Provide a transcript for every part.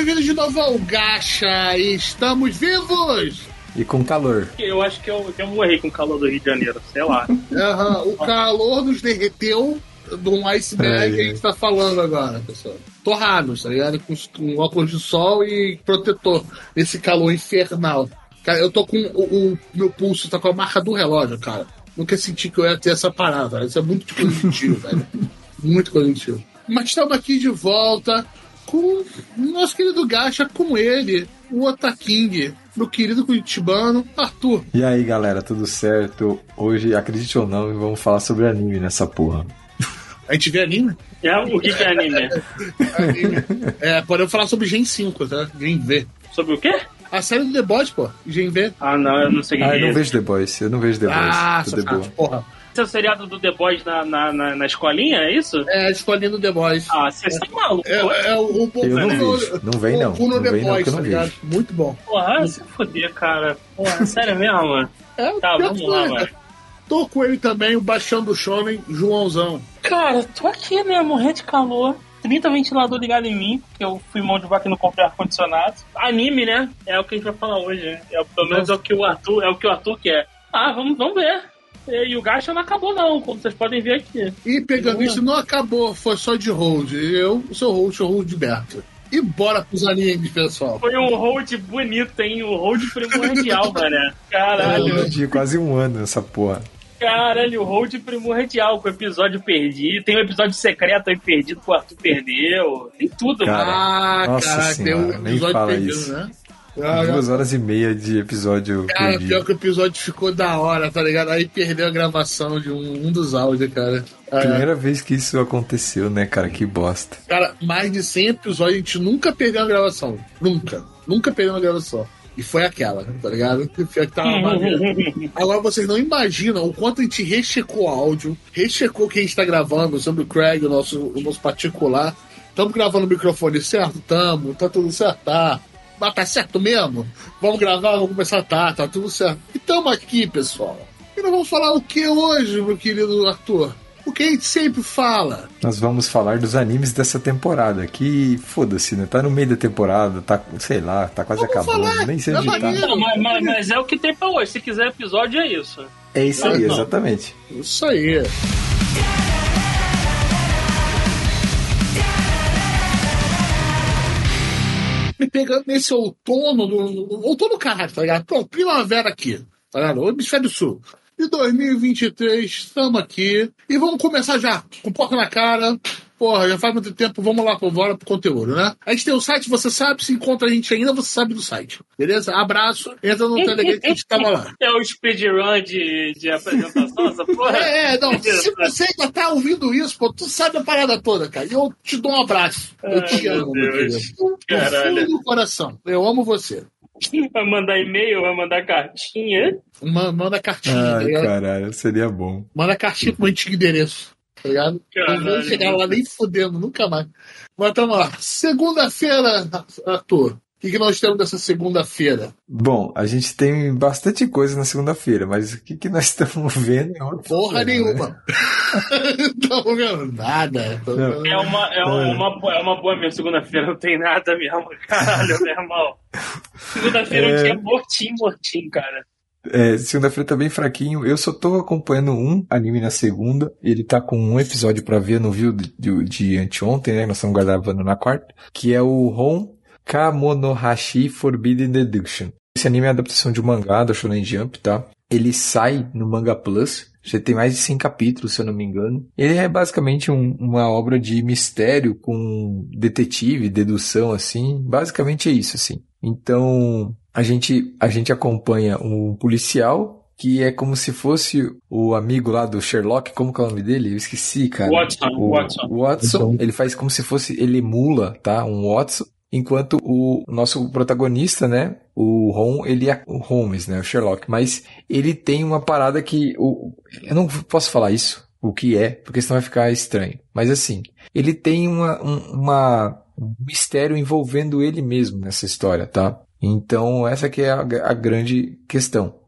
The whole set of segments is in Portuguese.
bem-vindos de novo ao Gacha! Estamos vivos! E com calor. Eu acho que eu, que eu morri com o calor do Rio de Janeiro, sei lá. Uhum, o calor nos derreteu de um iceberg que a gente tá falando agora, pessoal. Torrados, tá ligado? Com, com óculos de sol e protetor nesse calor infernal. Cara, eu tô com o, o meu pulso, tá com a marca do relógio, cara. Nunca senti que eu ia ter essa parada, Isso é muito positivo, velho. Muito positivo. Mas estamos aqui de volta com o nosso querido Gacha, com ele, o Otaking, meu querido curitibano, Arthur. E aí, galera, tudo certo? Hoje, acredite ou não, vamos falar sobre anime nessa porra. A gente vê anime? É, o que, que é anime? anime. É, podemos falar sobre Gen 5, tá? Gen V. Sobre o quê? A série do The Boys, pô. Gen V. Ah, não, eu não sei o que Ah, é. eu não vejo The Boys, eu não vejo The Boys. Ah, de boa. safado, porra. Esse é o seriado do The Boys na, na, na, na escolinha, é isso? É, escolhendo The Boys. Ah, vocês estão malucos. É, é o, o, Eu não o- vejo. Não vem, não. O Kuno Não The vem, não, Boys, que eu não tá. Muito bom. Porra, se foder, cara. Porra, sério mesmo? É, Tá, vamos que lá, é. mano. Tô com ele também, o baixão do Shonen, Joãozão. Cara, tô aqui, né, morrendo de calor. 30 ventilador ligado em mim, porque eu fui mão de vaca e não comprei ar-condicionado. Anime, né? É o que a gente vai falar hoje. né? É, pelo menos é o que o Arthur, é o que o Arthur quer. Ah, vamos, vamos ver. E, e o gacha não acabou, não, como vocês podem ver aqui. E pegando isso, não acabou, foi só de hold. Eu, o seu hold, o hold de Berto. E bora pros animes, pessoal. Foi um hold bonito, hein? Um hold primordial, mano. Caralho. Eu perdi quase um ano essa porra. Caralho, o hold primordial com o episódio perdido. Tem um episódio secreto aí perdido que o Arthur perdeu. Tem tudo, Cara, mano. ah, nossa caraca, tem um episódio perdido, isso. né? Ah, Duas horas e meia de episódio Cara, perdido. pior que o episódio ficou da hora, tá ligado? Aí perdeu a gravação de um, um dos áudios, cara. É. Primeira vez que isso aconteceu, né, cara? Que bosta. Cara, mais de 100 episódios a gente nunca perdeu a gravação. Nunca. Nunca perdeu uma gravação. E foi aquela, tá ligado? Que a tava. Agora vocês não imaginam o quanto a gente rechecou o áudio, rechecou o que a gente tá gravando sobre o Craig, o nosso, o nosso particular. Estamos gravando o microfone certo? Tamo. Tá tudo certo? Tá. Mas tá certo mesmo? Vamos gravar, vamos começar, tá, tá tudo certo. E tamo aqui, pessoal. E nós vamos falar o que hoje, meu querido Arthur? O que a gente sempre fala. Nós vamos falar dos animes dessa temporada. Que foda-se, né? Tá no meio da temporada, tá, sei lá, tá quase Vamos acabando. falar, Nem sei onde tá. Não, mas, mas- mas é o que tem pra hoje. Se quiser episódio, é isso. É isso aí, exatamente. Isso aí. Me pegando nesse outono, do- outono caralho, tá ligado? Pronto, primavera aqui, tá ligado? O hemisfério sul. De 2023, estamos aqui. E vamos começar já, com porta na cara. Porra, já faz muito tempo, vamos lá, pô, bora pro conteúdo, né? A gente tem o site, você sabe, se encontra a gente ainda, você sabe do site. Beleza? Abraço, entra no Telegram que a gente tava lá. É o speedrun de, de apresentação, essa porra? É, é, não, se você ainda tá ouvindo isso, pô, tu sabe a parada toda, cara. E eu te dou um abraço. Eu te Ai, amo, meu meu Deus. Do Caralho. fundo do coração. Eu amo você. Vai mandar e-mail, vai mandar cartinha. Ma- Manda cartinha, Ai, ligado? caralho, seria bom. Manda cartinha pro antigo endereço, tá ligado? Caralho. Não vou chegar lá nem fudendo, nunca mais. Mas tamo lá. Segunda-feira, Arthur. O que, que nós temos dessa segunda-feira? Bom, a gente tem bastante coisa na segunda-feira, mas o que, que nós estamos vendo é Porra né? nenhuma. Não tô vendo nada. Não. É uma, é uma, boa- é uma boa minha segunda-feira, não tem nada mesmo. Caralho, meu irmão. Segunda-feira é um É. dia mortinho, mortinho, cara. É, segunda-feira tá bem fraquinho. Eu só tô acompanhando um anime na segunda. Ele tá com um episódio pra ver, não viu de, de, de anteontem, né? Nós estamos gravando na quarta. Que é o Hon Kamonohashi Forbidden Deduction. Esse anime é a adaptação de um mangá da Shonen Jump, tá? Ele sai no Manga Plus. Já tem mais de 100 capítulos, se eu não me engano. Ele é basicamente um- uma obra de mistério com detetive, dedução, assim. Basicamente é isso, assim. Então, a gente, a gente acompanha um policial que é como se fosse o amigo lá do Sherlock, como que é o nome dele? Eu esqueci, cara. Watson, o Watson. Watson, ele faz como se fosse, ele emula, tá? Um Watson. Enquanto o nosso protagonista, né? O Holmes, ele é o Holmes, né? O Sherlock. Mas ele tem uma parada que. O, eu não posso falar isso, o que é, porque senão vai ficar estranho. Mas assim, ele tem uma, um, uma, um mistério envolvendo ele mesmo nessa história, tá? Então, essa que é a, a grande questão.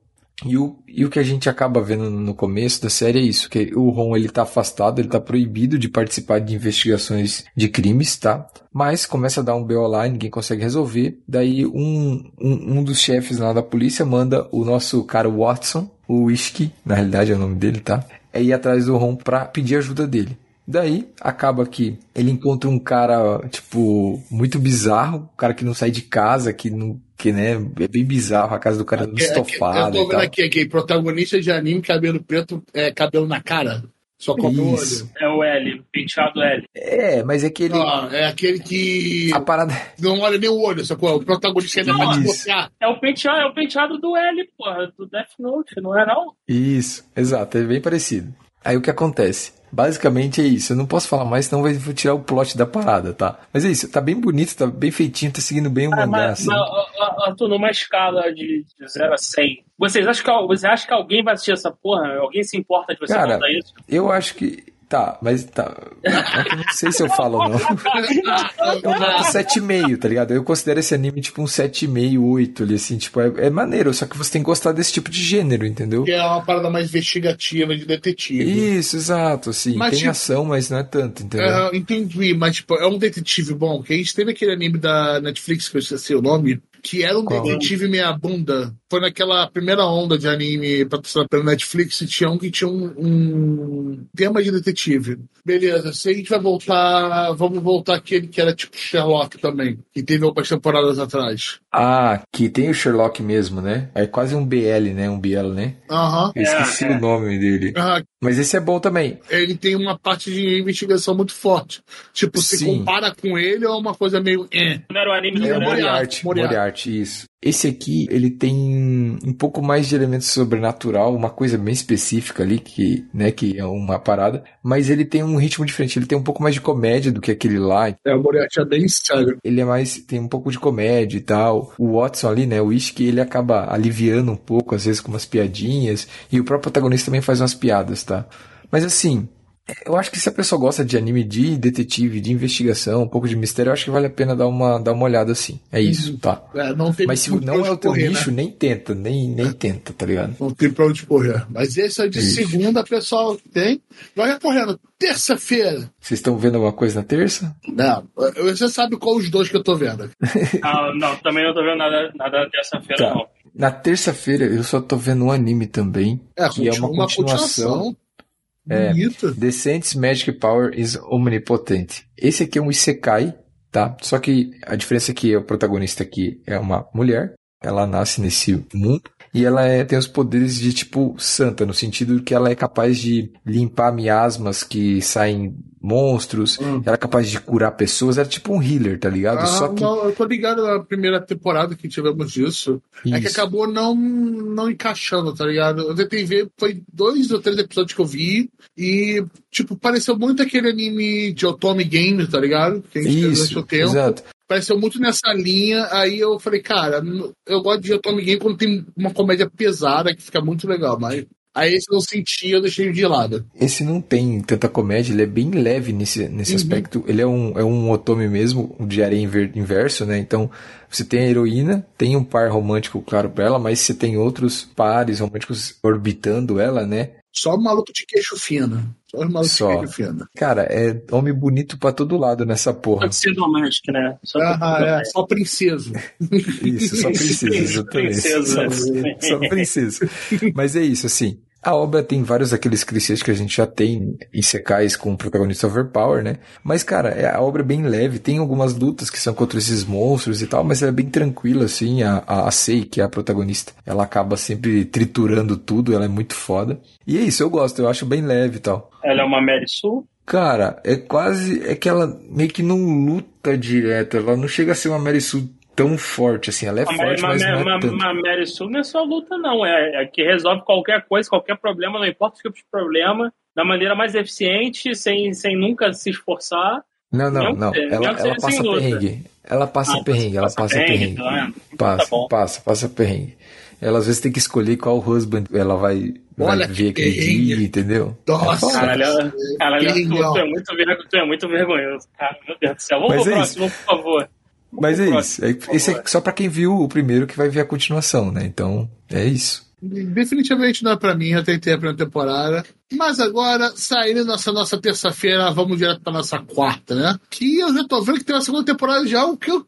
E o, e o que a gente acaba vendo no começo da série é isso, que o Ron ele tá afastado, ele tá proibido de participar de investigações de crimes, tá? Mas começa a dar um BO lá ninguém consegue resolver. Daí um, um, um dos chefes lá da polícia manda o nosso cara Watson, o Whisky, na realidade é o nome dele, tá? É ir atrás do Ron pra pedir ajuda dele. Daí, acaba que ele encontra um cara, tipo, muito bizarro, um cara que não sai de casa, que não. Que, né, é bem bizarro, a casa do cara é estofada. Eu tô vendo aqui, aqui, protagonista de anime, cabelo preto, é, cabelo na cara. Só com o olho. É o L, penteado L. É, mas é aquele. Não, é aquele que. A parada. Não olha nem o olho, sacou? O protagonista ainda Não, vai desbloquear. É o penteado, é o penteado do L, porra, do Death Note, não é não? Isso, exato, é bem parecido. Aí o que acontece? Basicamente é isso. Eu não posso falar mais, senão vai vou tirar o plot da parada, tá? Mas é isso, tá bem bonito, tá bem feitinho, tá seguindo bem o Ah, mangá, mas, assim. mas, Arthur, numa escala de, de 0 a 100, vocês acham, que, você acha que alguém vai assistir essa porra? Alguém se importa de você Cara, contar isso? Eu acho que. Tá, mas tá. Eu não sei se eu falo ou não. Eu noto 7,5, tá ligado? Eu considero esse anime tipo um 7,5, 8 ali, assim, tipo, é, é maneiro, só que você tem que gostar desse tipo de gênero, entendeu? Que é uma parada mais investigativa de detetive. Isso, exato, assim. Mas, tem tipo, ação, mas não é tanto, entendeu? É, entendi, mas tipo, é um detetive bom. Que a gente teve aquele anime da Netflix, que eu esqueci o nome, que era um Qual? detetive meia bunda. Foi naquela primeira onda de anime patrocinado pela Netflix, e tinha um que tinha um, um tema de detetive. Beleza, se a gente vai voltar, vamos voltar aquele que era tipo Sherlock também, que teve algumas temporadas atrás. Ah, que tem o Sherlock mesmo, né? É quase um BL, né? Um BL, né? Aham. Eu esqueci é. o nome dele. Ah, Mas esse é bom também. ele tem uma parte de investigação muito forte. Tipo, se Sim. compara com ele, é uma coisa meio. Eh. Não era o anime do É, Moriarty. Moriarty, isso. Esse aqui, ele tem um pouco mais de elemento sobrenatural, uma coisa bem específica ali, que, né, que é uma parada, mas ele tem um ritmo diferente, ele tem um pouco mais de comédia do que aquele lá, É, o Moriarty é bem sério. ele é mais, tem um pouco de comédia e tal. O Watson ali, né, o Whisky, ele acaba aliviando um pouco, às vezes com umas piadinhas, e o próprio protagonista também faz umas piadas, tá? Mas assim, eu acho que se a pessoa gosta de anime de detetive, de investigação, um pouco de mistério, eu acho que vale a pena dar uma, dar uma olhada assim. É isso, tá? É, não tem Mas se não é o teu correr, nicho, né? nem tenta, nem, nem tenta, tá ligado? Não tem pra onde correr. Mas esse é de Isso. segunda, pessoal. Tem. Vai correndo. Terça-feira. Vocês estão vendo alguma coisa na terça? Não, você sabe qual os dois que eu tô vendo. Ah, não, também não tô vendo nada, nada dessa feira, Tá. não. Na terça-feira eu só tô vendo um anime também, É, que é uma continua- continuação. É. Bonita. The Saints Magic Power is Omnipotent. Esse aqui é um Isekai, tá? Só que a diferença é que o protagonista aqui é uma mulher. Ela nasce nesse mundo. E ela é- tem os poderes de tipo santa, no sentido que ela é capaz de limpar miasmas que saem monstros. Hum. Ela é capaz de curar pessoas. Ela é tipo um healer, tá ligado? Ah, Só que. não, eu tô ligado na primeira temporada que tivemos disso. É que Isso. acabou não, não encaixando, tá ligado? Eu tentei ver, foi dois ou três episódios que eu vi. E, tipo, pareceu muito aquele anime de Otome Game, tá ligado? Que a gente Isso, tempo. exato. Pareceu muito nessa linha. Aí eu falei, cara, eu gosto de Atomic Game quando tem uma comédia pesada que fica muito legal, mas aí esse eu não senti, eu deixei de lado. Esse não tem tanta comédia, ele é bem leve nesse, nesse Uhum. aspecto. Ele é um, é um otome mesmo, um de areia inver- inverso, né? Então, você tem a heroína, tem um par romântico, claro, pra ela, mas você tem outros pares românticos orbitando ela, né? Só maluco de queixo fino. Só os malucos Só. fino. Cara, é homem bonito pra todo lado nessa porra. Pode ser doméstico, né? Só Ah, é, só princesa. Isso, só princesa, exatamente. Princesa. Só, só princesa. Mas é isso, assim. A obra tem vários daqueles clichês que a gente já tem em secais com o protagonista overpower, né? Mas, cara, é- a obra é bem leve, tem algumas lutas que são contra esses monstros e tal, mas ela é bem tranquila, assim. A, a, a Sei, que é a protagonista, ela acaba sempre triturando tudo, ela é muito foda. E é isso, eu gosto, eu acho bem leve e tal. Ela é uma Mary Sue. Cara, é quase. É que ela meio que não luta direto. Ela não chega a ser uma Mary Sue tão forte, assim. Ela é Uma, forte, uma, mas não é uma, tanto. uma Mary Sue não é só luta, não. É, é que resolve qualquer coisa, qualquer problema, não importa o tipo de problema, da maneira mais eficiente, sem, sem nunca se esforçar. Não, não, não. Ela, ela seja passa perrengue. Ela passa Ah, perrengue, ela passa perrengue. tá vendo? Passa, Tá bom. passa, passa perrengue. Ela às vezes tem que escolher qual husband ela vai, vai Olha ver que aquele perrengue. dia, entendeu? Nossa. É foda. Caralho, caralho tu, é muito tu é muito vergonhoso, cara. Meu Deus do céu. Vamos Mas pro é próximo, por favor. Mas é isso. É- Esse é só pra quem viu o primeiro que vai ver a continuação, né? Então, é isso. Definitivamente não é pra mim, eu tentei a primeira temporada. Mas agora, saindo nossa nossa terça-feira, vamos direto pra nossa quarta, né? Que eu já tô vendo que tem uma segunda temporada já, o que eu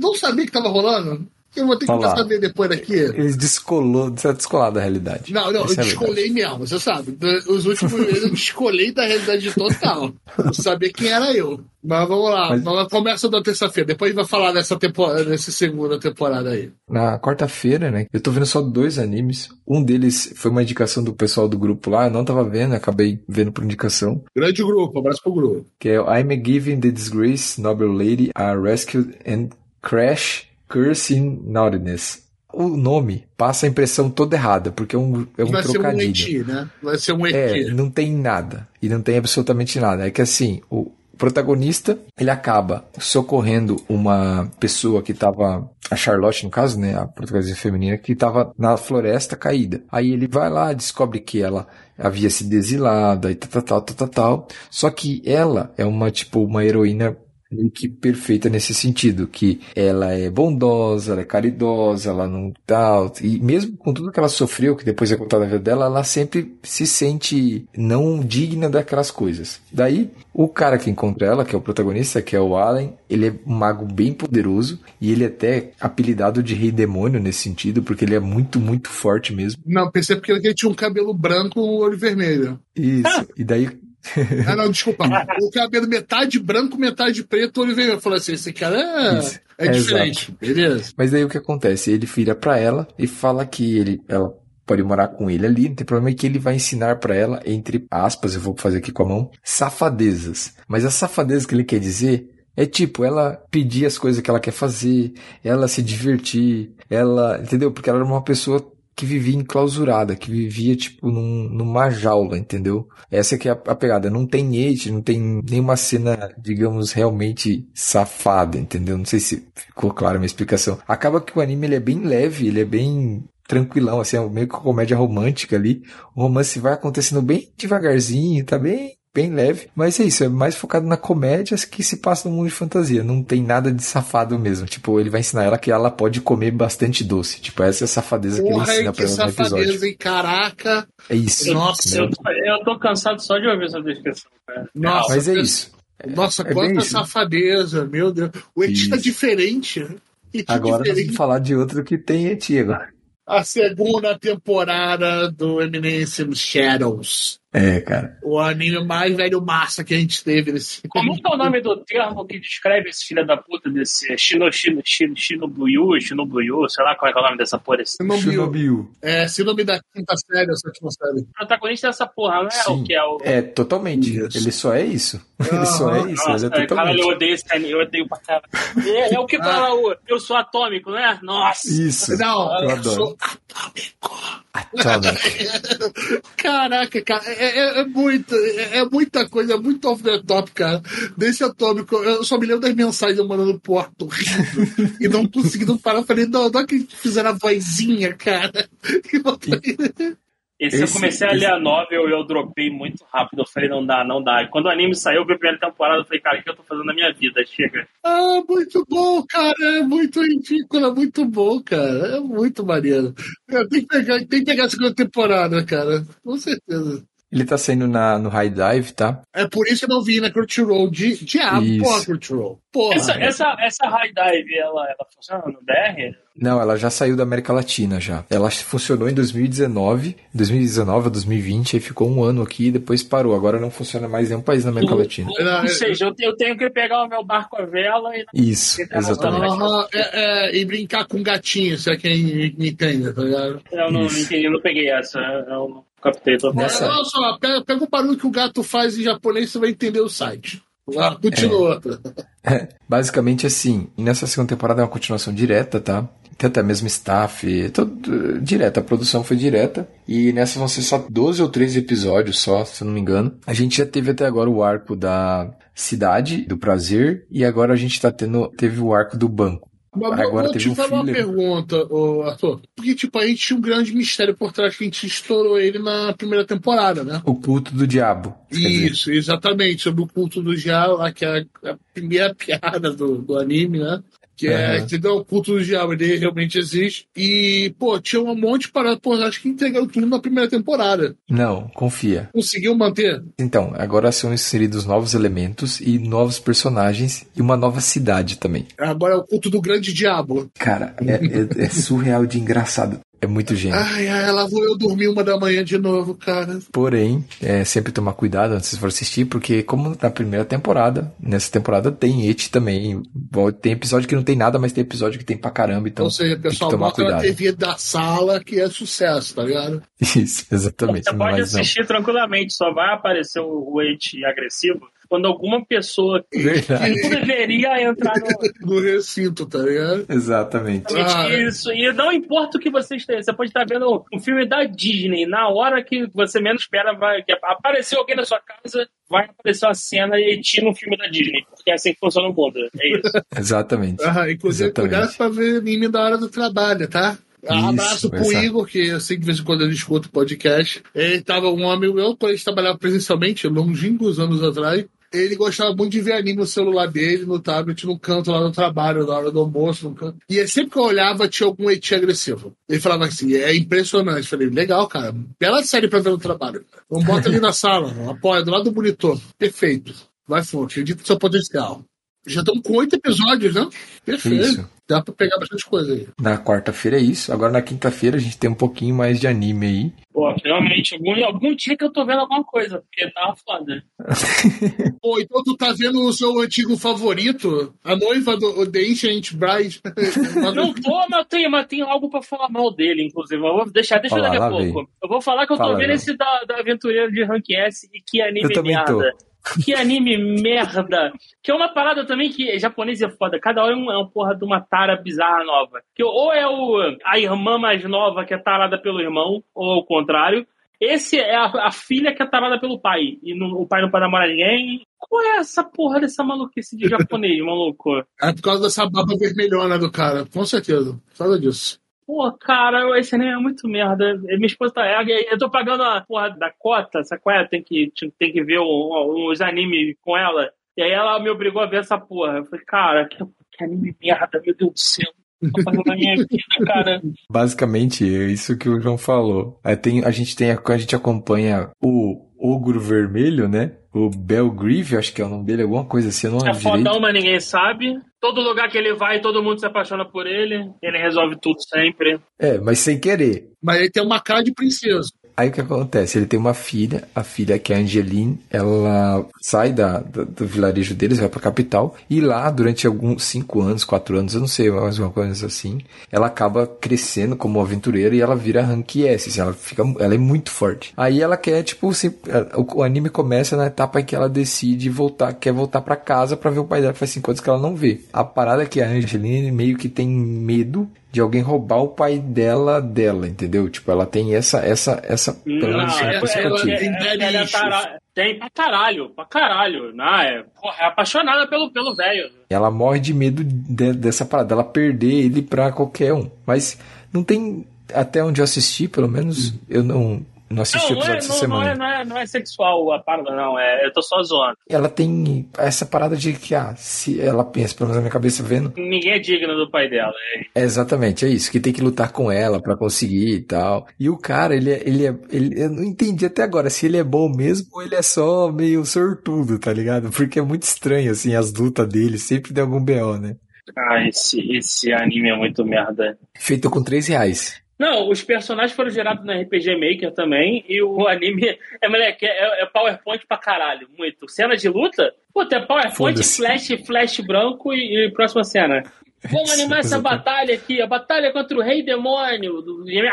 não sabia que tava rolando. Eu vou ter que saber depois daqui. Eles descolou, você é descolado da realidade. Não, não, Essa eu é descolei mesmo, você sabe. Os últimos meses eu descolei da realidade total. Eu sabia quem era eu. Mas vamos lá, Mas- começa da terça-feira. Depois a gente vai falar dessa temporada, dessa segunda temporada aí. Na quarta-feira, né? Eu tô vendo só dois animes. Um deles foi uma indicação do pessoal do grupo lá. Eu não tava vendo, acabei vendo por indicação. Grande grupo, abraço pro grupo. Que é I'm Giving the Disgrace Noble Lady a Rescue and Crash Curse in Naughtiness. O nome passa a impressão toda errada, porque é um, é um vai ser um trocadilho. eti, né? Vai ser um É, eti. não tem nada. E não tem absolutamente nada. É que assim, o protagonista, ele acaba socorrendo uma pessoa que tava, a Charlotte no caso, né, a protagonista feminina, que tava na floresta caída. Aí ele vai lá, descobre que ela havia se desilado e tal, tal, tal, tal, tal. Só que ela é uma, tipo, uma heroína meio que perfeita nesse sentido, que ela é bondosa, ela é caridosa, ela não tal, e mesmo com tudo que ela sofreu, que depois é contado na vida dela, ela sempre se sente não digna daquelas coisas. Daí, o cara que encontra ela, que é o protagonista, que é o Allen, ele é um mago bem poderoso, e ele é até apelidado de rei demônio nesse sentido, porque ele é muito, muito forte mesmo. Não, pensei porque ele tinha um cabelo branco com o olho vermelho. Isso, e daí Ah, não, desculpa. o cabelo metade branco, metade preto, olho vermelho. Eu falei assim, esse cara é, Isso. é É, diferente. Beleza. Mas daí o que acontece? Ele vira pra ela e fala que ele, ela pode morar com ele ali, não tem problema, e que ele vai ensinar pra ela, entre aspas, eu vou fazer aqui com a mão, safadezas. Mas a safadeza que ele quer dizer é tipo, ela pedir as coisas que ela quer fazer, ela se divertir, ela, entendeu? Porque ela era uma pessoa que vivia enclausurada, que vivia, tipo, num, numa jaula, entendeu? Essa que é a, a pegada. Não tem hate, não tem nenhuma cena, digamos, realmente safada, entendeu? Não sei se ficou clara a minha explicação. Acaba que o anime ele é bem leve, ele é bem tranquilão, assim, é meio que comédia romântica ali. O romance vai acontecendo bem devagarzinho, tá bem bem leve, mas é isso, é mais focado na comédia que se passa no mundo de fantasia, não tem nada de safado mesmo, tipo, ele vai ensinar ela que ela pode comer bastante doce, tipo, essa é a safadeza que ele Porra, ensina que pra ela no episódio. safadeza, hein? Caraca. É isso. Nossa, Eu tô, eu tô cansado só de ouvir essa descrição, cara. Nossa, Mas é isso. Nossa, É bem quanta safadeza, meu Deus. O Eti tá diferente. Eti Agora nós diferente. vamos falar de outro que tem eti agora. A segunda temporada do Eminence Shadows. É, cara. O anime mais velho massa que a gente teve nesse. Como que é o nome do termo que descreve esse filho da puta desse Shino, Shino, Shino, Shinobuyu, Shinobuyu, sei lá qual é, que é o nome dessa porra. Esse Chernobyl. é, síndrome da quinta série, essa última série. protagonista dessa porra, não é Sim. o que é o. É, totalmente. Isso. Ele só é isso. Ele só é isso. Nossa, ele é caralho, eu totalmente. odeio esse anime, eu odeio pra caralho. É, é o que fala o Eu sou atômico, né? Nossa! Isso. Não, eu eu adoro. sou atômico. Atomic. Caraca, cara, é, é- é muito, é, é muita coisa, é muito off the top, cara. Desse atômico, eu só me lembro das mensagens eu mandando pro Arthur rindo e não conseguindo parar. Eu falei, não, não é que fizeram a vozinha, cara. E botou- Esse, eu Esse- comecei a ler a novel e eu dropei muito rápido. Eu falei, não dá, não dá. E quando o anime saiu, eu vi a primeira temporada, eu falei, cara, o que eu tô fazendo na minha vida? Chega. Ah, muito bom, cara. É muito ridículo, é muito bom, cara. É muito maneiro. Tem que pegar, tem que pegar a segunda temporada, cara. Com certeza. Ele tá saindo na, no High Dive, tá? É por isso que eu não vi na Crunchyroll. Di, diabo, Isso. porra, Crunchyroll. Porra. Essa, essa, essa high dive, ela, ela funciona no BR? Não, ela já saiu da América Latina já. Ela funcionou em 2019, 2019 a 2020, aí ficou um ano aqui e depois parou. Agora não funciona mais em nenhum país na América Latina. Ou é- seja, eu, eu tenho que pegar o meu barco à vela e. Isso, exatamente. É, é, e brincar com gatinho, se é quem me entende, tá ligado? Eu não Isso. entendi, eu não peguei essa. Eu não captei Olha só, pega, pega o barulho que o gato faz em japonês, você vai entender o site. Ah, continua. Basicamente assim, nessa segunda temporada é uma continuação direta, tá? Tem até mesmo staff, tudo direto, a produção foi direta. E nessa vão ser só 12 ou 13 episódios só, se eu não me engano. A gente já teve até agora o arco da cidade, do prazer, e agora a gente tá tendo, teve o arco do banco. Mas Agora vou teve te um fazer uma pergunta, ô, Arthur. Porque, tipo, a gente tinha um grande mistério por trás que a gente estourou ele na primeira temporada, né? O culto do diabo. quer dizer. Isso, exatamente, sobre o culto do diabo, lá que é a primeira piada do, do anime, né? Que é, entendeu? O culto do diabo, ele realmente existe. E, pô, tinha um monte de parada, pô, acho que entregaram tudo na primeira temporada. Não, confia. Conseguiu manter? Então, agora são inseridos novos elementos e novos personagens e uma nova cidade também. Agora é o culto do grande diabo. Cara, é, é- é surreal de engraçado. É muito gênio. Ai, ai, lá vou eu dormir uma da manhã de novo, cara. Porém, é sempre tomar cuidado antes de for assistir, porque como na primeira temporada, nessa temporada tem et também. Tem episódio que não tem nada, mas tem episódio que tem pra caramba, então Ou seja, o tem que pessoal tomar bota na cuidado. TV da sala que é sucesso, tá ligado? Isso, exatamente. Você pode mas não. assistir tranquilamente, só vai aparecer o age agressivo quando alguma pessoa Verdade. que não deveria entrar no. No recinto, tá ligado? Exatamente. Ah, é. Isso, e não importa o que você esteja, você pode estar vendo um filme da Disney, na hora que você menos espera, vai que apareceu alguém na sua casa, vai aparecer uma cena e ti no filme da Disney, porque é assim que funciona o mundo. É isso. Exatamente. Ah, inclusive, Exatamente. cuidado pra ver anime da hora do trabalho, tá? Um Isso, abraço pro exato. Igor, que eu sei que de vez em quando ele escuta o podcast. Ele tava um amigo meu, quando a gente trabalhava presencialmente, longínquos anos atrás. Ele gostava muito de ver anime no celular dele, no tablet, no canto lá no trabalho, na hora do almoço, no canto. E sempre que eu olhava, tinha algum eti agressivo. Ele falava assim, é impressionante. Eu falei, legal, cara. Bela série pra ver no trabalho. Então bota ali na sala, apoia, do lado do monitor. Perfeito. Vai fundo, acredito no seu potencial. Já estamos com oito episódios, né? Perfeito. Isso. Dá pra pegar bastante coisa aí. Na quarta-feira é isso. Agora na quinta-feira a gente tem um pouquinho mais de anime aí. Pô, realmente, algum, algum dia que eu tô vendo alguma coisa, porque tava foda. Pô, então tu tá vendo o seu antigo favorito? A noiva do The Ancient Bride? Não tô, mas tem, mas tem algo pra falar mal dele, inclusive. Eu vou deixar, deixa Olha daqui a pouco. vem. Eu vou falar que eu tô Fala, vendo Léo. esse da, da Aventureira de Rank S e que anime Eu também merda. tô. Que anime merda. Que é uma parada também que japonês é foda. Cada hora é uma, é porra de uma tara bizarra nova. Que ou é o, a irmã mais nova que é tarada pelo irmão, ou o contrário. Esse é a, a filha que é tarada pelo pai. E o pai não pode namorar ninguém. Qual é essa porra dessa maluquice de japonês, maluco? É por causa dessa barba vermelhona do cara, com certeza. Por causa disso. Pô, cara, esse anime é muito merda. Minha esposa tá. Eu tô pagando a porra da cota, essa é? Tem que, tem que ver uns animes com ela. E aí ela me obrigou a ver essa porra. Eu falei, cara, que, que anime merda, meu Deus do céu. Vida. Basicamente, é isso que o João falou. Aí tem, a gente tem, a gente acompanha o Ogro Vermelho, né? O Belgrieve, acho que é o nome dele, alguma coisa assim, eu não É lembro direito. fodão, mas ninguém sabe. Todo lugar que ele vai, todo mundo se apaixona por ele. Ele resolve tudo sempre. É, mas sem querer. Mas ele tem uma cara de princesa. Aí o que acontece? Ele tem uma filha, a filha que é a Angeline, ela sai da, da- do vilarejo deles, vai pra capital, e lá, durante alguns cinco anos, quatro anos, eu não sei, mais uma coisa assim, ela acaba crescendo como aventureira e ela vira rank S, assim, ela fica, ela é muito forte. Aí ela quer, tipo, se- o, o anime começa na etapa em que ela decide voltar, quer voltar pra casa pra ver o pai dela, faz cinco anos que ela não vê. A parada é que a Angeline meio que tem medo de alguém roubar o pai dela dela, entendeu? Tipo, ela tem essa essa essa pelo Não, menos é, essa é, é, daddy ela é tara- tem pra caralho, pra caralho. Não, é, porra, é apaixonada pelo, pelo velho. Ela morre de medo de- dessa parada, ela perder ele pra qualquer um. Mas não tem até onde eu assisti, pelo menos eu não não assisti o Não, não é, episódio essa não, não, semana. é, não, é, não é sexual a parada, não. É, eu tô só zoando. Ela tem essa parada de que ah, se ela pensa, pelo menos na minha cabeça vendo, Ninguém é digno do pai dela. É, É exatamente, é isso, que tem que lutar com ela pra conseguir e tal. E o cara, ele é, ele é, ele, eu não entendi até agora se ele é bom mesmo ou ele é só meio sortudo, tá ligado? Porque é muito estranho, assim, as lutas dele, sempre tem algum BO, né? Ah, esse, esse anime é muito merda. Feito com 3 reais. Não, os personagens foram gerados no RPG Maker também, e o anime é, moleque, é, é PowerPoint pra caralho, muito. Cena de luta? Puta, é PowerPoint, flash, flash branco e, e próxima cena. Vamos Isso, animar essa batalha aqui, a batalha contra o Rei Demônio.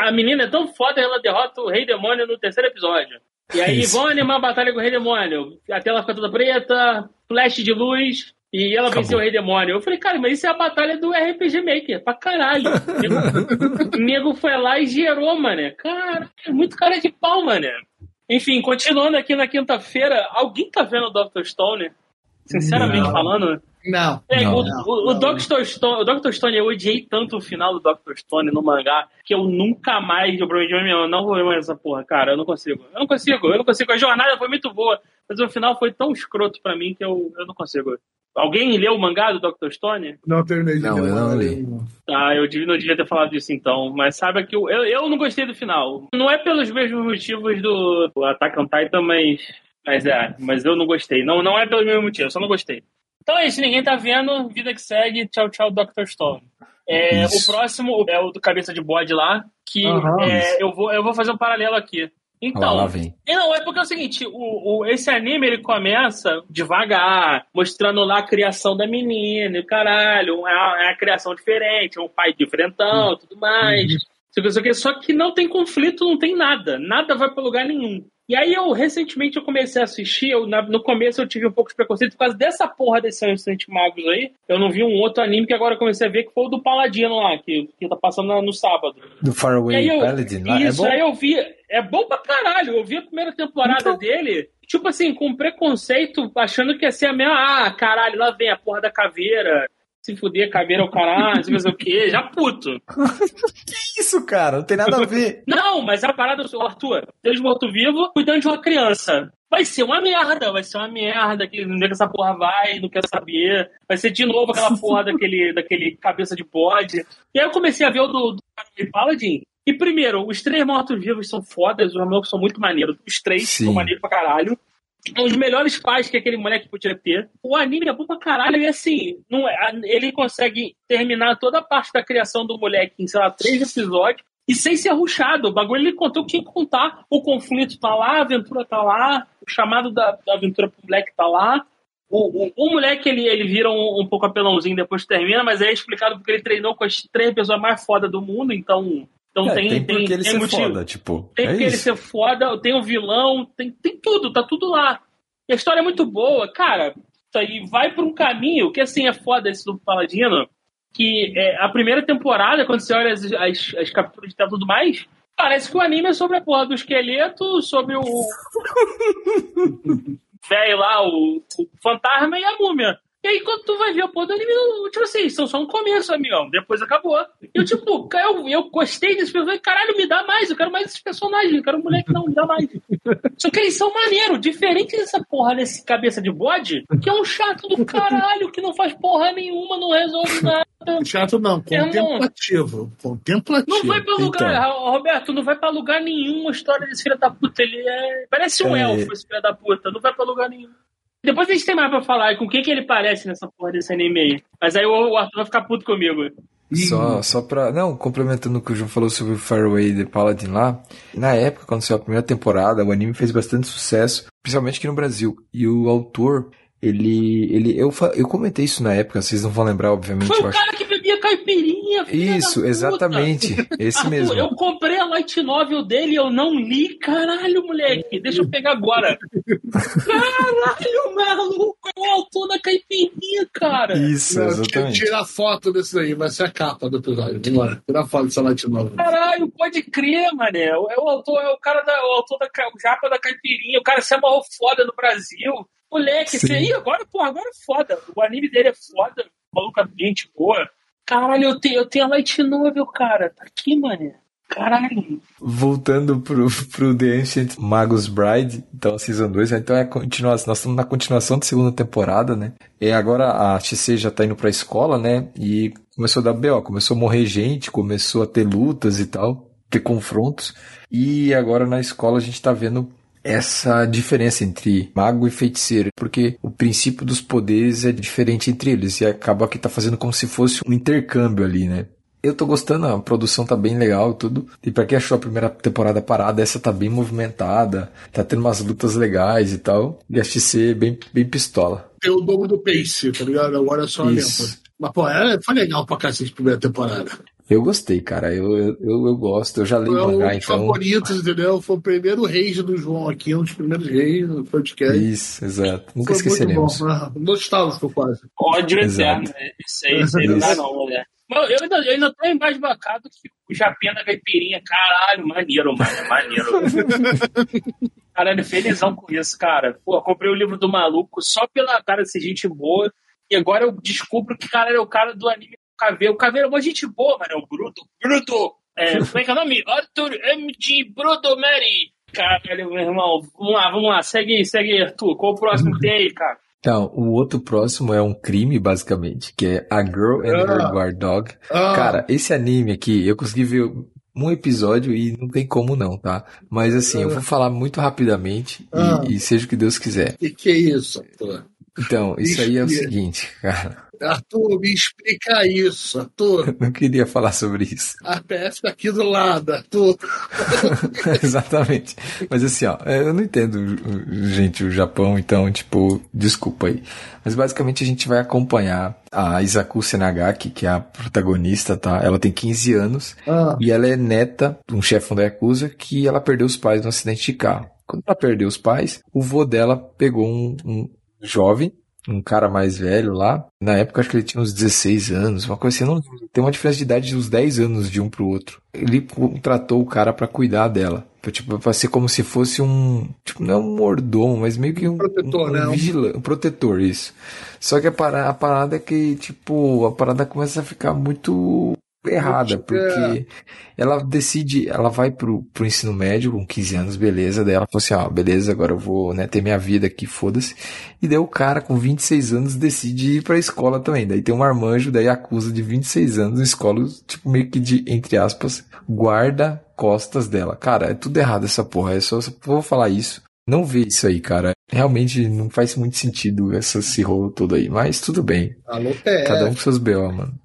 A menina é tão foda que ela derrota o Rei Demônio no terceiro episódio. E aí, vamos animar a batalha com o Rei Demônio. A tela fica toda preta, flash de luz, e ela Acabou. venceu o Rei Demônio. Eu falei, cara, mas isso é a batalha do RPG Maker, pra caralho. O nego foi lá e gerou, mané. Cara, é muito cara de pau, mané. Enfim, continuando aqui na quinta-feira, alguém tá vendo o Dr. Stone? Sinceramente Não. falando. Não. É, Não. o, o, o Dr. Stone, o Dr. Stone, eu odiei tanto o final do Dr. Stone no mangá que eu nunca mais, eu prometi eu não vou ver mais essa porra, cara. Eu não consigo. Eu não consigo, eu não consigo. A jornada foi muito boa, mas o final foi tão escroto pra mim que eu, eu não consigo. Alguém leu o mangá do Dr. Stone? Não terminei de Não, ler. eu não li. Tá, eu devia- não devia ter falado disso então, mas saiba que eu, eu, eu não gostei do final. Não é pelos mesmos motivos do, do Attack on Titan, mas, mas é, mas eu não gostei. Não, não é pelo mesmo motivo, eu só não gostei. Então é isso, ninguém tá vendo, vida que segue, tchau, tchau, Dr. Stone. É, o próximo é o do cabeça de bode lá, que Aham. é, eu, vou, eu vou fazer um paralelo aqui. Então, lá, lá não, é porque é o seguinte, o, o- esse anime ele começa devagar, mostrando lá a criação da menina, e o caralho, é uma, é uma criação diferente, é um pai diferentão, tudo mais. que, Só que não tem conflito, não tem nada. Nada vai pra lugar nenhum. E aí eu, recentemente, eu comecei a assistir, eu, na- no começo eu tive um pouco de preconceito por causa dessa porra desses Ancient Magos aí. Eu não vi um outro anime que agora eu comecei a ver, que foi o do Paladino lá, que, que tá passando na- no sábado. Do Faraway eu, Paladin lá. É isso, bom? aí eu vi. É bom pra caralho. Eu vi a primeira temporada Então. dele, tipo assim, com preconceito, achando que ia ser a mesma. Ah, caralho, lá vem a porra da caveira. Se fuder, caveira é o caralho, não sei o quê. Já puto. Que isso, cara? Não tem nada a ver. Não, mas a parada do Arthur, Deus morto-vivo, cuidando de uma criança. Vai ser uma merda, vai ser uma merda, que onde é que essa porra vai, não quer saber. Vai ser de novo aquela porra daquele, daquele cabeça de bode. E aí eu comecei a ver o do, do Paladin Paladin. E primeiro, os três mortos-vivos são fodas, os malucos são muito maneiros. Os três Sim. são maneiros pra caralho. Os melhores pais que aquele moleque podia ter. O anime é bom pra caralho e assim, não é, ele consegue terminar toda a parte da criação do moleque em, sei lá, três episódios e sem ser ruxado. O bagulho ele contou o que contar. O conflito tá lá, a aventura tá lá, o chamado da, da aventura pro moleque tá lá. O, o, o moleque ele, ele vira um, um pouco apelãozinho depois termina, mas é explicado porque ele treinou com as três pessoas mais fodas do mundo, então. Então É, tem, tem tem, porque ele tem ser motivo. foda, tipo. Tem é porque ele isso. ser foda, tem o vilão, tem, tem tudo, tá tudo lá. E a história é muito boa, cara. Isso aí vai por um caminho que assim é foda esse do Paladino. Que é, a primeira temporada, quando você olha as, as, as capturas de tela e tudo mais, parece que o anime é sobre a porra do esqueleto, sobre o. velho lá, o, o fantasma e a múmia. E aí, quando tu vai ver a porra do anime, tipo assim, são só um começo, amigão. Depois acabou. E eu, tipo, eu, eu gostei desse personagem. Caralho, me dá mais. Eu quero mais esses personagens. Eu quero um moleque, não, me dá mais. Só que eles são maneiros. Diferente dessa porra desse cabeça de bode, que é um chato do caralho, que não faz porra nenhuma, não resolve nada. Chato não, Irmão. contemplativo. Contemplativo. Não vai pra lugar, Então. Roberto, não vai pra lugar nenhum a história desse filho da puta. Ele é. Parece um É. elfo, esse filho da puta. Não vai pra lugar nenhum. Depois a gente tem mais pra falar com quem que ele parece nessa porra desse anime aí. Mas aí o o Arthur vai ficar puto comigo. Só, só pra. Não, complementando o que o João falou sobre o Faraway The Paladin lá. Na época, quando saiu a primeira temporada, o anime fez bastante sucesso, principalmente aqui no Brasil. E o autor, ele. ele eu, eu comentei isso na época, vocês não vão lembrar, obviamente. Foi o acho. cara que bebia caipirinha, Isso, exatamente. Esse mesmo. Eu comprei a light novel dele e eu não li. Caralho, moleque. Deixa eu pegar agora. Caralho, maluco. É o autor da caipirinha, cara. Isso, exatamente. Tirar foto desse aí, vai ser a capa do episódio. Lá, tirar foto dessa light nova. Caralho, pode crer, mané. É o autor, é o cara da, o autor da o japa da caipirinha. O cara se amarrou foda no Brasil. Moleque, esse Sim. aí agora, pô, agora é foda. O anime dele é foda. O maluco é gente boa. Caralho, eu tenho, eu tenho a Light Novel, cara. Tá aqui, mané. Caralho. Voltando pro, pro The Ancient Magus Bride, então a Season 2, então é continuação, nós estamos na continuação da segunda temporada, né? E agora a XC já tá indo pra escola, né? E começou a dar B.O., começou a morrer gente, começou a ter lutas e tal, ter confrontos. E agora na escola a gente tá vendo essa diferença entre mago e feiticeiro, porque o princípio dos poderes é diferente entre eles e acaba que tá fazendo como se fosse um intercâmbio ali, né? Eu tô gostando, a produção tá bem legal tudo. E pra quem achou a primeira temporada parada, essa tá bem movimentada, tá tendo umas lutas legais e tal. E a XC bem, bem pistola. Tem o dobro do Pace, tá ligado? Agora é só lenta. Mas, pô, é, foi legal pra cacete a primeira temporada. Eu gostei, cara. Eu, eu, eu, gosto. Eu já li um mangá, dos então. favoritos, entendeu? Foi o primeiro rei do João aqui, um dos primeiros reis do podcast. Isso, exato. Nunca Foi muito esqueceremos. bom. Ah, Nostálgico quase. Ódio Exato. eterno. Isso aí, isso aí não dá não, mulher. Mas eu ainda, eu ainda tô embasbacado que o Japinha da Caipirinha, caralho, maneiro, mano, maneiro. Caralho, felizão com isso, cara. Pô, comprei o livro do maluco só pela cara de ser gente boa. E agora eu descubro que, cara, é o cara do anime Caveiro. O Caveiro é uma gente boa, mano. É o Bruto. Bruto! É, como é que é o nome? Arthur M.G. Bruto Mary. Caralho, meu irmão. Vamos lá, vamos lá. Segue aí, segue aí, Arthur. Qual o próximo que tem aí, cara? Então, o outro próximo é um crime, basicamente, que é A Girl and Her Ah. Guard Dog. Ah, Cara, esse anime aqui, eu consegui ver um episódio e não tem como não, tá? Mas assim, eu vou falar muito rapidamente Ah. e, e seja o que Deus quiser. que que é isso, Arthur? Então, isso aí é o seguinte, cara. Arthur, me explica isso, Arthur. Não queria falar sobre isso. A tá aqui do lado, Arthur. Exatamente. Mas assim, ó, eu não entendo, gente, o Japão, então, tipo, desculpa aí. Mas basicamente a gente vai acompanhar a Isaku Senagaki, que é a protagonista, tá? Ela tem 15 anos Ah, e ela é neta de um chefão da Yakuza que ela perdeu os pais num acidente de carro. Quando ela perdeu os pais, o vô dela pegou um, um jovem, um cara mais velho lá. Na época, acho que ele tinha uns 16 anos, uma coisa assim. Não, tem uma diferença de idade de uns 10 anos de um pro outro. Ele contratou o cara pra cuidar dela. Pra, tipo, pra ser como se fosse um. Tipo, não é um mordomo, mas meio que um. Protetor, um, né? Um, vigilante, um protetor, isso. Só que a parada, a parada é que, tipo, a parada começa a ficar muito errada, porque ela decide, ela vai pro, pro ensino médio com 15 anos, beleza, daí ela falou assim, ó, beleza, agora eu vou, né, ter minha vida aqui, foda-se. E daí o cara com 26 anos decide ir pra escola também. Daí tem um marmanjo, daí acusa de 26 anos na escola, tipo, meio que de, entre aspas, guarda costas dela. Cara, é tudo errado essa porra, é só, só vou falar isso. Não vê isso aí, cara. Realmente não faz muito sentido essa, esse rolo todo aí, mas tudo bem. alô. Cada um com seus B.O., mano.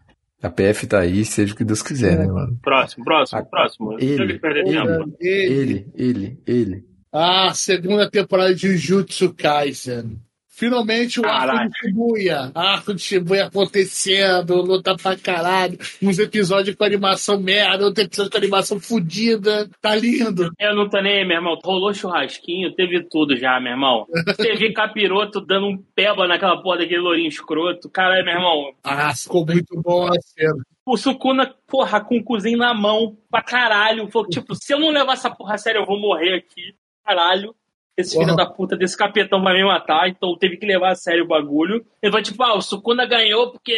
A PF tá aí, seja o que Deus quiser, né, mano? Próximo, próximo, Ah, próximo. ele. Ele. Ele, ele, ele. Ah, segunda temporada de Jujutsu Kaisen. Finalmente o arco de Shibuya. Arco de Shibuya acontecendo, luta pra caralho. Uns episódios com animação merda, outro episódio com animação fodida. Tá lindo. Eu não tô nem aí, meu irmão. Rolou churrasquinho, teve tudo já, meu irmão. Teve capiroto dando um peba naquela porra daquele lourinho escroto. Caralho, meu irmão. Ah, ficou muito bom a cena. O Sukuna, porra, com o cozinho na mão, pra caralho. Falou, tipo, se eu não levar essa porra a sério, eu vou morrer aqui. Caralho. Esse filho da puta desse capetão vai me matar, então teve que levar a sério o bagulho. Ele vai, tipo, ah, o Sukuna ganhou porque.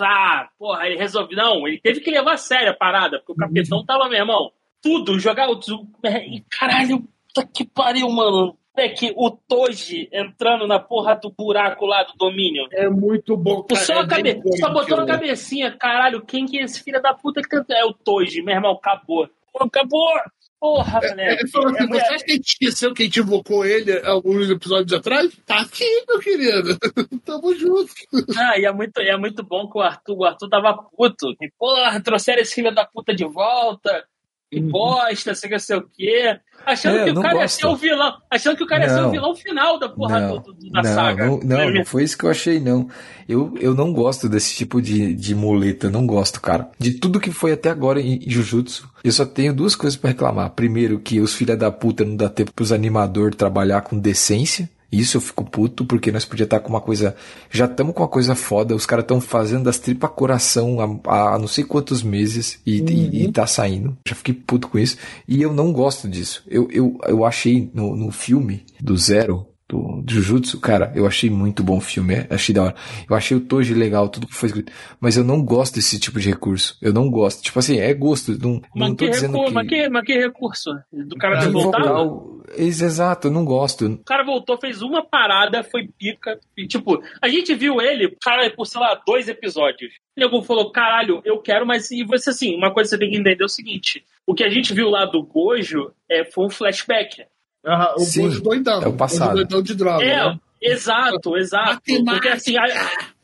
Ah, porra, ele resolveu. Não, ele teve que levar a sério a parada, porque o capetão tava, meu irmão, tudo, jogar o. Caralho, puta que pariu, mano. É que o Toji entrando na porra do buraco lá do domínio. É muito bom, cara. Só, a é cabe... só botou na cabecinha, caralho, quem que é esse filho da puta que? É o Toji, meu irmão, acabou. Acabou! Porra, moleque. Ele falou assim, É, você acha que a gente esqueceu que a gente invocou ele alguns episódios atrás? Tá aqui, meu querido. Tamo junto. Ah, e é muito, e é muito bom que o Arthur, o Arthur tava puto. Que, porra, trouxeram esse filho da puta de volta. Que bosta, sei que sei o quê. Achando. É, que o não cara ia gosto. ser o vilão. Achando que o cara ia ser Não. o vilão final da porra Não, do, do- da não, saga. não, não, não foi isso que eu achei, não. Eu, eu não gosto desse tipo de, de muleta, não gosto, cara. De tudo que foi até agora em Jujutsu, eu só tenho duas coisas pra reclamar. Primeiro, que os filha da puta não dá tempo pros animadores trabalhar com decência. Isso eu fico puto, porque nós podíamos estar com uma coisa. Já estamos com uma coisa foda, os caras estão fazendo das tripas coração há, há não sei quantos meses e, e, e tá saindo. Já fiquei puto com isso. E eu não gosto disso. Eu, eu, eu achei no, no filme do Zero, do, Jujutsu, cara, eu achei muito bom o filme, é, achei da hora. Eu achei o Toji legal, tudo que foi escrito. Mas eu não gosto desse tipo de recurso. Eu não gosto. Tipo assim, é gosto. Não, Mas, não tô que dizendo recurso, que. mas, que, mas que recurso? Do cara ter voltado? Ex- Exato, eu não gosto. O cara voltou, fez uma parada, foi pica. E, tipo, a gente viu ele, cara, por, sei lá, dois episódios. O nego falou, caralho, eu quero, mas e você assim, uma coisa que você tem que entender é o seguinte: o que a gente viu lá do Gojo é, foi um flashback. Ah, o Sim, Gojo doidão. é o passado. Gojo doidão de droga. É, né? exato, exato. Porque assim, a,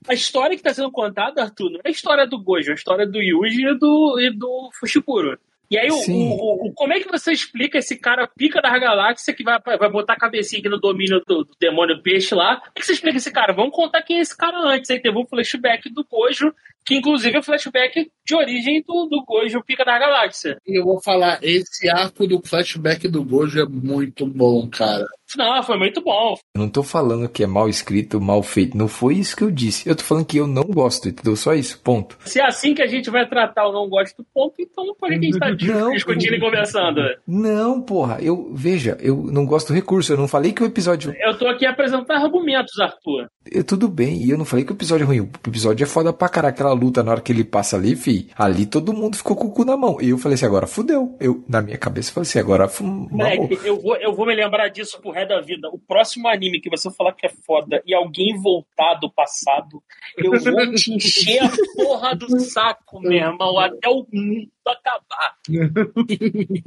a história que está sendo contada, Arthur, não é a história do Gojo, é a história do Yuji e do, e do Fushipuro. E aí, o, o- o- como é que você explica esse cara pica da galáxia que vai, vai botar a cabecinha aqui no domínio do, do demônio peixe lá? Como é que você explica esse cara? Vamos contar quem é esse cara antes. Aí teve um flashback do Gojo, que inclusive é o flashback de origem do, do Gojo pica da galáxia. E eu vou falar, esse arco do flashback do Gojo é muito bom, cara. Não, foi muito bom. Eu não tô falando que é mal escrito, mal feito. Não foi isso que eu disse. Eu tô falando que eu não gosto, entendeu? Só isso, ponto. Se é assim que a gente vai tratar o não gosto do ponto, então por que a gente tá Não. discutindo e conversando? Não, porra. Eu, veja, eu não gosto do recurso. Eu não falei que o episódio. Eu tô aqui apresentando argumentos, Arthur. eu- tudo bem, e eu não falei que o episódio é ruim. O episódio é foda pra caralho. Aquela luta na hora que ele passa ali, fi. Ali todo mundo ficou com o cu na mão. E eu falei assim, agora fudeu. Eu, na minha cabeça, falei assim, agora. Moleque, eu vou, eu vou me lembrar disso pro resto da vida. O próximo anime que você falar que é foda e alguém voltar do passado, eu vou te encher a porra do saco, meu irmão, até o mundo acabar.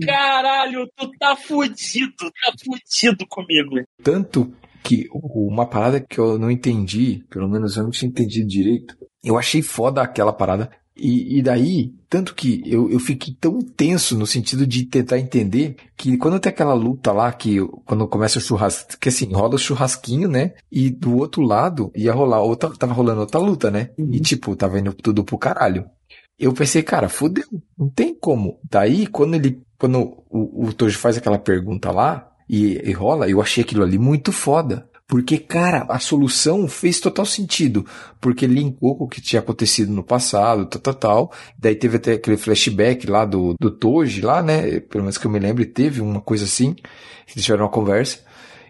Caralho, tu tá fudido, tá fudido comigo. Tanto que uma parada que eu não entendi, pelo menos eu não tinha entendido direito, eu achei foda aquela parada. E, e daí, tanto que eu, eu fiquei tão tenso no sentido de tentar entender que quando tem aquela luta lá, que quando começa o churrasco, que assim, rola o churrasquinho, né? E do outro lado ia rolar outra, tava rolando outra luta, né? Uhum. E tipo, tava indo tudo pro caralho. Eu pensei, cara, fudeu, não tem como. Daí, quando ele, quando o, o Tojo faz aquela pergunta lá, e, e rola, eu achei aquilo ali muito foda. Porque, cara, a solução fez total sentido. Porque linkou com o que tinha acontecido no passado, tal, tal, tal. Daí teve até aquele flashback lá do, do Toji lá, né? Pelo menos que eu me lembro, teve uma coisa assim. Eles tiveram uma conversa.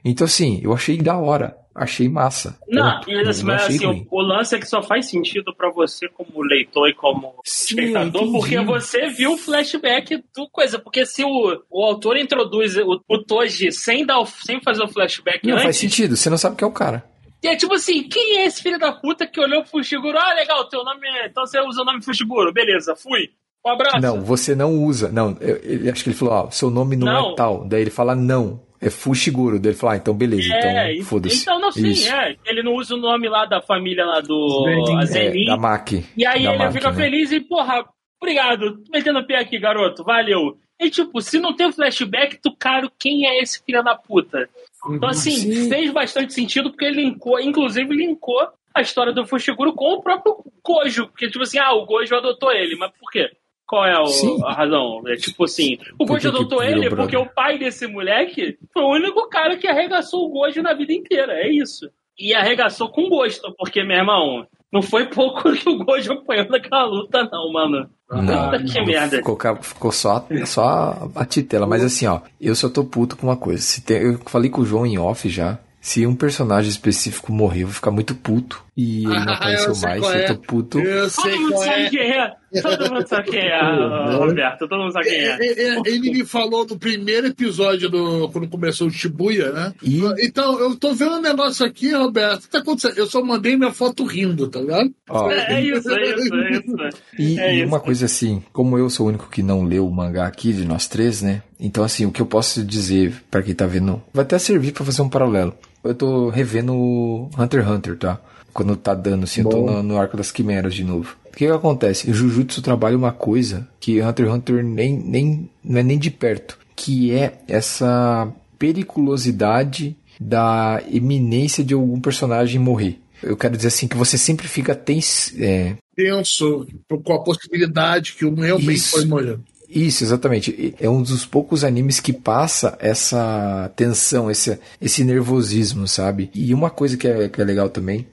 Então, assim, eu achei da hora achei massa. Não, eu, assim, mas assim, o, o, lance é que só faz sentido para você como leitor e como Sim, espectador, porque você viu o flashback do coisa. Porque se o, o autor introduz o, o Toji sem, dar sem fazer o flashback não, antes... faz sentido, você não sabe que é o cara. E é tipo assim, quem é esse filho da puta que olhou pro Fushiguro? Ah, legal, teu nome é... Então você usa o nome Fushiguro, beleza, fui. Um abraço. Não, você não usa. Não, eu, eu acho que ele falou, ó, seu nome não, é não, é tal. Daí ele fala não. É Fushiguro. Ele fala, ah, então beleza, é, então foda-se. Então, não, sim, Isso. é. Ele não usa o nome lá da família lá do Azenin. É, da Maki. E aí ele Maki, fica né? feliz e, porra, obrigado. Tô metendo o pé aqui, garoto. Valeu. E tipo, se não tem flashback, tu, caro, quem é esse filho da puta? Então, assim, sim. fez bastante sentido porque ele linkou, inclusive linkou a história do Fushiguro com o próprio Gojo. Porque, tipo assim, ah, o Gojo adotou ele, mas por quê? Qual é o, a razão? É tipo assim, o Gojo adotou ele brother? porque o pai desse moleque foi o único cara que arregaçou o Gojo na vida inteira. É isso. E arregaçou com gosto, porque, meu irmão, não foi pouco que o Gojo apanhou naquela luta, não, mano. Não, Puta que não, merda. Ficou, ficou só, só a titela. Mas assim, ó, eu só tô puto com uma coisa. Se tem, eu falei com o João em off já. Se um personagem específico morrer, eu vou ficar muito puto. E ele não apareceu mais, eu é. tô puto. Eu sei Todo mundo sabe é. quem é. Todo mundo sabe quem é, Roberto. Todo mundo sabe quem é. Ele me falou no primeiro episódio do quando começou o Shibuya, né? E? Então, eu tô vendo um negócio aqui, Roberto. O que tá acontecendo? Eu só mandei minha foto rindo, tá ligado? Ó, É, é isso, é isso, é isso. E, É e isso. uma coisa assim, como eu sou o único que não leu o mangá aqui de nós três, né? Então assim, o que eu posso dizer pra quem tá vendo, vai até servir pra fazer um paralelo. Eu tô revendo o Hunter x Hunter, tá? Quando tá dando, assim, eu tô Bom. no, no arco das quimeras de novo. O que que acontece? O Jujutsu trabalha uma coisa que Hunter x Hunter nem, nem, não é nem de perto, que é essa periculosidade da iminência de algum personagem morrer. Eu quero dizer assim que você sempre fica tens, é, Penso com a possibilidade que o realmente Isso. foi morrer. Isso, exatamente. É um dos poucos animes que passa essa tensão, esse, esse nervosismo, sabe? E uma coisa que é, que é legal também.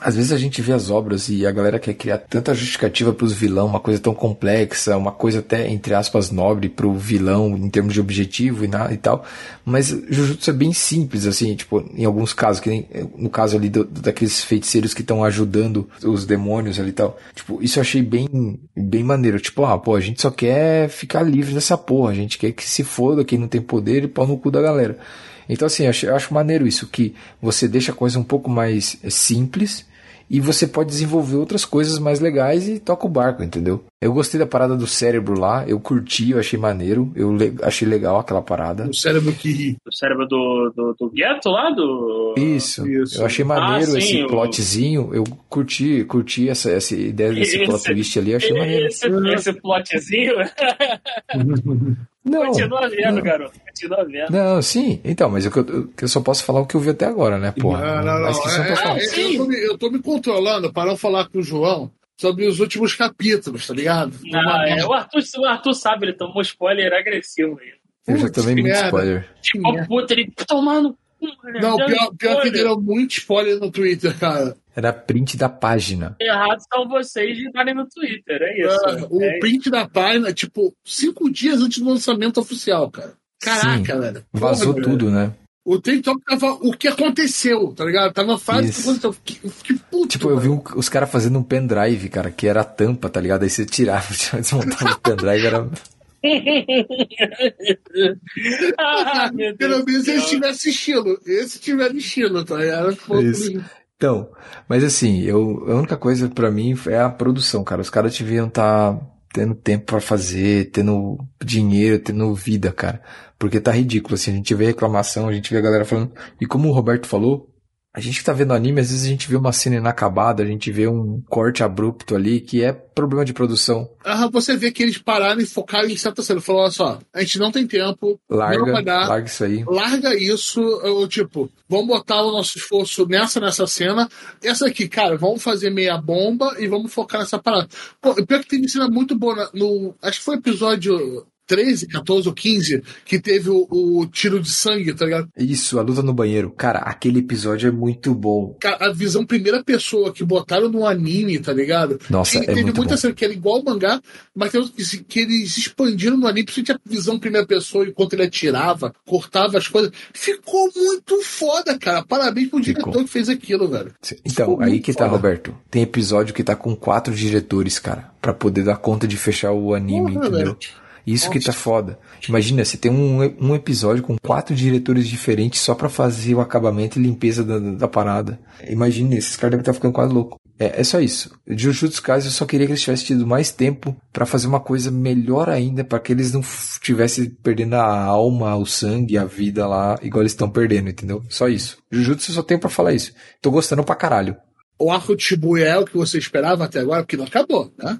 Às vezes a gente vê as obras e a galera quer criar tanta justificativa pros vilão, uma coisa tão complexa, uma coisa até, entre aspas, nobre pro vilão em termos de objetivo e, na, e tal. Mas Jujutsu é bem simples, assim, tipo, em alguns casos, que nem no caso ali do- daqueles feiticeiros que estão ajudando os demônios ali e tal. Tipo, isso eu achei bem, bem maneiro. Tipo, ah, pô, a gente só quer ficar livre dessa porra, a gente quer que se foda quem não tem poder e pau no cu da galera. Então, assim, eu acho, eu acho maneiro isso, que você deixa a coisa um pouco mais simples e você pode desenvolver outras coisas mais legais e toca o barco, entendeu? Eu gostei da parada do cérebro lá, eu curti, eu achei maneiro, eu le- achei legal aquela parada. O cérebro que ri. O cérebro do, do, do Gueto lá? Do... Isso, Isso. eu achei maneiro Ah, sim, esse o- plotzinho, eu curti, curti essa, essa ideia desse Esse- plot twist ali, eu achei maneiro. Esse, esse plotzinho. Não, Continua vendo, garoto. Não, sim, então, mas eu, eu, eu só posso falar o que eu vi até agora, né, porra? Não, não, não. isso não É, é, eu, tô me, eu tô me controlando para não falar com o João sobre os últimos capítulos, tá ligado? Não, é, o, Arthur, o Arthur sabe, ele tomou spoiler agressivo aí. Eu já Putz, tomei muito merda. spoiler. Tipo, merda. puta, ele tomando. Não, pior, pior que deram muito spoiler no Twitter, cara. Era print da página. Errados são vocês de darem no Twitter, é isso. Ah, o é, print da página, tipo, cinco dias antes do lançamento oficial, cara. Caraca, Sim. velho. Vazou Porra, tudo, né? O TikTok tava o que aconteceu, tá ligado? Tava frase que Isso. aconteceu. Que, que puto. Tipo, eu vi mano. um- os caras fazendo um pendrive, cara, que era a tampa, tá ligado? Aí você tirava, desmontava o pendrive, era ah, meu Pelo menos céu. tivesse estilo. Esse tiver estilo, tá ligado? Então, mas assim, eu, a única coisa pra mim é a produção, cara. Os caras deviam estar tendo tempo pra fazer, tendo dinheiro, tendo vida, cara. Porque tá ridículo, assim, a gente vê reclamação, a gente vê a galera falando. E como o Roberto falou, a gente que tá vendo anime, às vezes a gente vê uma cena inacabada, a gente vê um corte abrupto ali, que é problema de produção. Ah, você vê que eles pararam e focaram em certa cena. Falou, olha só, a gente não tem tempo, não vai Larga, dar. larga isso aí. larga isso, ou tipo, vamos botar o nosso esforço nessa, nessa cena. Essa aqui, cara, vamos fazer meia bomba e vamos focar nessa parada. Pô, pior que tem cena muito boa no. Acho que foi o episódio 13, 14 ou 15, que teve o, o tiro de sangue, tá ligado? Isso, a luta no banheiro. Cara, aquele episódio é muito bom. Cara, a visão primeira pessoa que botaram no anime, tá ligado? Nossa, Tem- é teve muito muita bom. cena que era igual ao mangá, mas tem que, que eles expandiram no anime, principalmente a visão primeira pessoa enquanto ele atirava, cortava as coisas. Ficou muito foda, cara. Parabéns pro Ficou. diretor que fez aquilo, velho. Então, Ficou aí que tá, foda. Roberto. Tem episódio que tá com quatro diretores, cara, Pra poder dar conta de fechar o anime, Porra, entendeu? velho. Isso que tá foda. Imagina, você tem um, um episódio com quatro diretores diferentes só pra fazer o acabamento e limpeza da, da parada. Imagina, esses caras devem estar ficando quase loucos. É, é só isso. Jujutsu Kaisen eu só queria que eles tivessem tido mais tempo pra fazer uma coisa melhor ainda, pra que eles não estivessem perdendo a alma, o sangue, a vida lá, igual eles estão perdendo, entendeu? Só isso. Jujutsu eu só tenho pra falar isso. Tô gostando pra caralho. O arco de Shibuya é o que você esperava até agora, porque não acabou, né?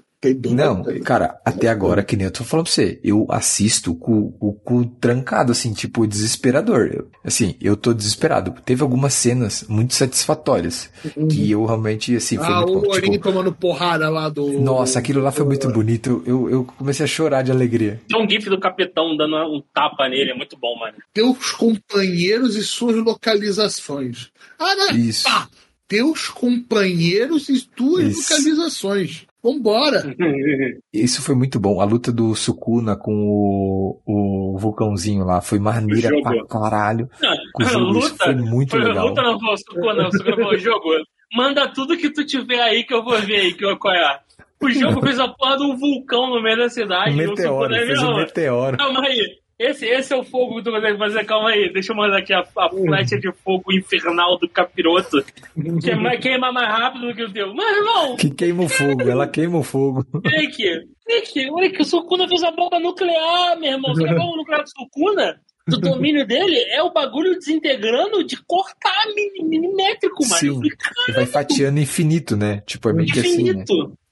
Não, cara, até agora, que nem eu tô falando pra você, eu assisto com o cu trancado, assim, tipo, desesperador. Eu- assim, eu tô desesperado. Teve algumas cenas muito satisfatórias, que eu realmente, assim, foi ah, muito o bom. Orin Tipo, tomando porrada lá do. nossa, aquilo lá foi muito bonito. Eu, eu comecei a chorar de alegria. Tem um gif do capitão dando um tapa nele, é muito bom, mano. Teus companheiros e suas localizações. Ah, não. Isso. Pá, teus companheiros e tuas Isso. localizações. Vambora. Isso foi muito bom. A luta do Sukuna com o, o vulcãozinho lá foi maneira pra caralho. Não, o jogo, isso luta, foi muito foi, legal. luta não foi o Sucuna, não. O o jogo. Manda tudo que tu tiver aí que eu vou ver aí, que eu, qual é. O jogo fez a porra de um vulcão no meio da cidade. Um e o meteoro, Sukuna, fez um meteoro. Calma aí. Esse, esse é o fogo que tu consegue fazer. Calma aí. Deixa eu mandar aqui a, a flecha de fogo infernal do capiroto. Que é queima mais rápido do que o teu. Mas, irmão, Que queima o fogo, ela queima o fogo. olha aqui. Olha que o Sukuna fez a bomba nuclear, meu irmão. Você a bomba nuclear do Sukuna? Do domínio dele é o bagulho desintegrando de cortar milimétrico, mano. Sim. vai fatiando infinito, né? Tipo, é meio que assim, né?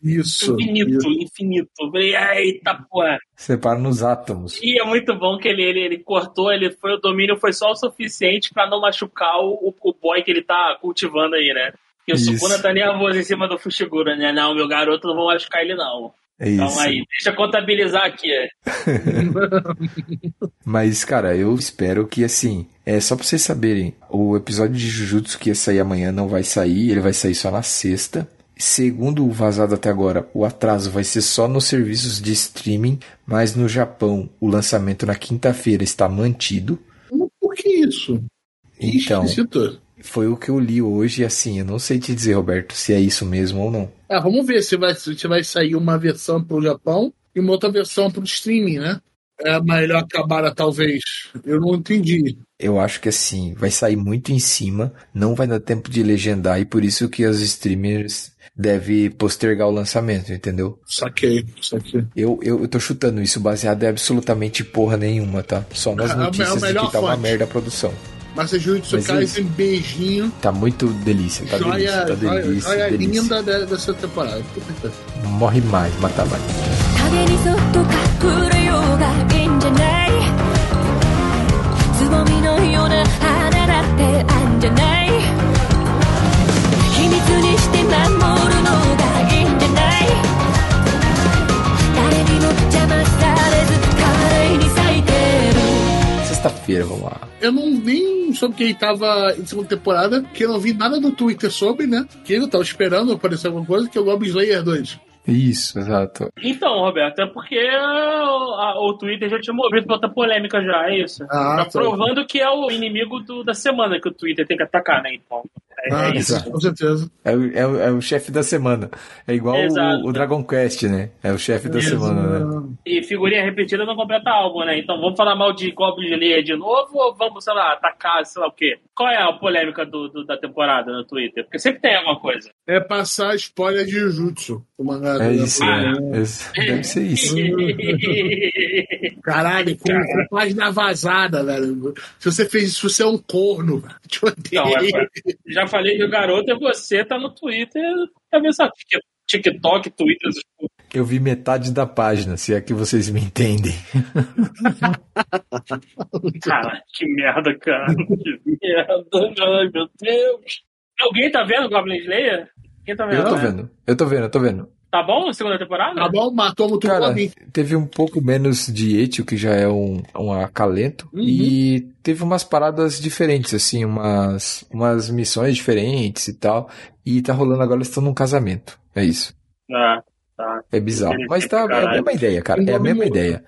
Isso. Infinito, isso. infinito. Eu falei, eita porra. Separa nos átomos. E é muito bom que ele, ele, ele cortou, ele foi, o domínio foi só o suficiente pra não machucar o, o boy que ele tá cultivando aí, né? E o. Sukuna tá nervoso em cima do Fushiguro, né? Não, meu garoto, não vou machucar ele não. É isso. Calma aí, deixa eu contabilizar aqui. Mas, cara, eu espero que, assim, é só pra vocês saberem, o episódio de Jujutsu que ia sair amanhã não vai sair, ele vai sair só na sexta. Segundo o vazado até agora, o atraso vai ser só nos serviços de streaming, mas no Japão o lançamento na quinta-feira está mantido. Por que isso? Então, esquisito. foi o que eu li hoje, e assim, eu não sei te dizer, Roberto, se é isso mesmo ou não. Ah, vamos ver se vai, se vai sair uma versão pro Japão e uma outra versão pro streaming, né? É melhor acabar, talvez. Eu não entendi. Eu acho que assim, vai sair muito em cima, não vai dar tempo de legendar, e por isso que os streamers devem postergar o lançamento, entendeu? Saquei, saquei. Eu, eu, eu tô chutando isso baseado em absolutamente porra nenhuma, tá? Só nas É é notícias de melhor que tá uma merda a produção. Mas a Jujutsu Kaisen, beijinho. Tá muito delícia, tá delícia, joia tá joia, delícia, joia delícia. linda de- dessa temporada. Morre mais, mata mais. みのような花だってあんじゃない秘密にして守るのがいいんじゃない誰にも邪魔されず華麗に咲いてる Sexta-feira, vamos lá. Eu não nem soube que ele tava em segunda temporada, que eu não vi nada no Twitter sobre, né? Que eu tava esperando aparecer alguma coisa, que é o Goblin Slayer 2. Isso, exato. Então, Roberto, é porque o, a- o Twitter já tinha movido pra outra polêmica já, é isso. Ah, tá tá. provando que é o inimigo do- da semana que o Twitter tem que atacar, né? Então, é, Ah, é isso. com certeza. É, o- é, o- é o chefe da semana. É igual o, o Dragon Quest, né? É o chefe da semana, né? E figurinha repetida não completa álbum, né? Então vamos falar mal de Goblin Slayer de novo ou vamos, sei lá, atacar, sei lá o quê? Qual é a polêmica do, do- da temporada no Twitter? Porque sempre tem alguma coisa. É passar spoiler de Jujutsu. O mangá É isso, né? Esse- Deve ser isso. Caralho, com, com página vazada, velho. Se você fez isso, você é um corno, velho. Te odeio. Não, é, já falei que o garoto é você, tá no Twitter, tá vendo essa Tik- TikTok, Twitter. Eu vi metade da página, se é que vocês me entendem. Cara, que merda, cara. Que merda. Ai, meu Deus. Alguém tá vendo Goblin Slayer? Quem tá vendo? Eu tô vendo, eu tô vendo, eu tô vendo. Tá bom a segunda temporada? Tá bom? Matou muito Cara, teve um pouco menos de Etio, que já é um, um acalento, Uhum. e teve umas paradas diferentes, assim, umas, umas missões diferentes e tal, e tá rolando agora, eles estão num casamento. É isso. Ah, tá. É bizarro. Mas tá, é a mesma ideia, cara. É a mesma ideia.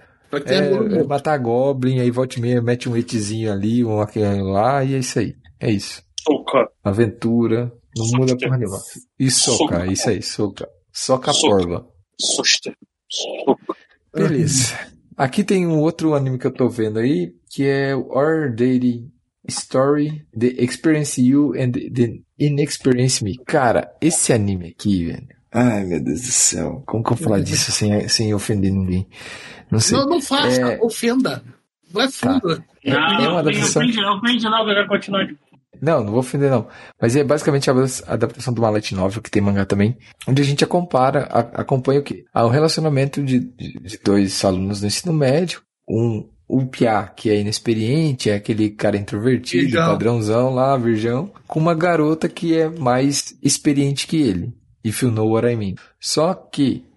É, é matar Goblin, aí volta e meia, mete um etizinho ali, um aquele lá, e é isso aí. É isso. Soca. Aventura, não muda porra nenhuma. E soca, Soca. isso aí, soca. Soca a Soca. porva. Susto. Soca. Beleza. Aqui tem um outro anime que eu tô vendo aí, que é o Our Daily Story, The Experience You and The Inexperience Me. Cara, esse anime aqui, velho. Ai, meu Deus do céu. Como que eu vou falar disso sem, sem ofender ninguém? Não sei. Não, não faça, É. ofenda. Vai fundo. É- Não, é uma não, adaptação. prende, não prende não, quero continuar. de- Não, não vou ofender não. Mas é basicamente a adaptação de uma light novel que tem mangá também, onde a gente compara, acompanha o quê? Ah, o relacionamento de, de, de dois alunos do ensino médio, um o Piá, que é inexperiente, é aquele cara introvertido, Virgão. padrãozão lá, virgão, com uma garota que é mais experiente que ele. If you know what I mean. Só que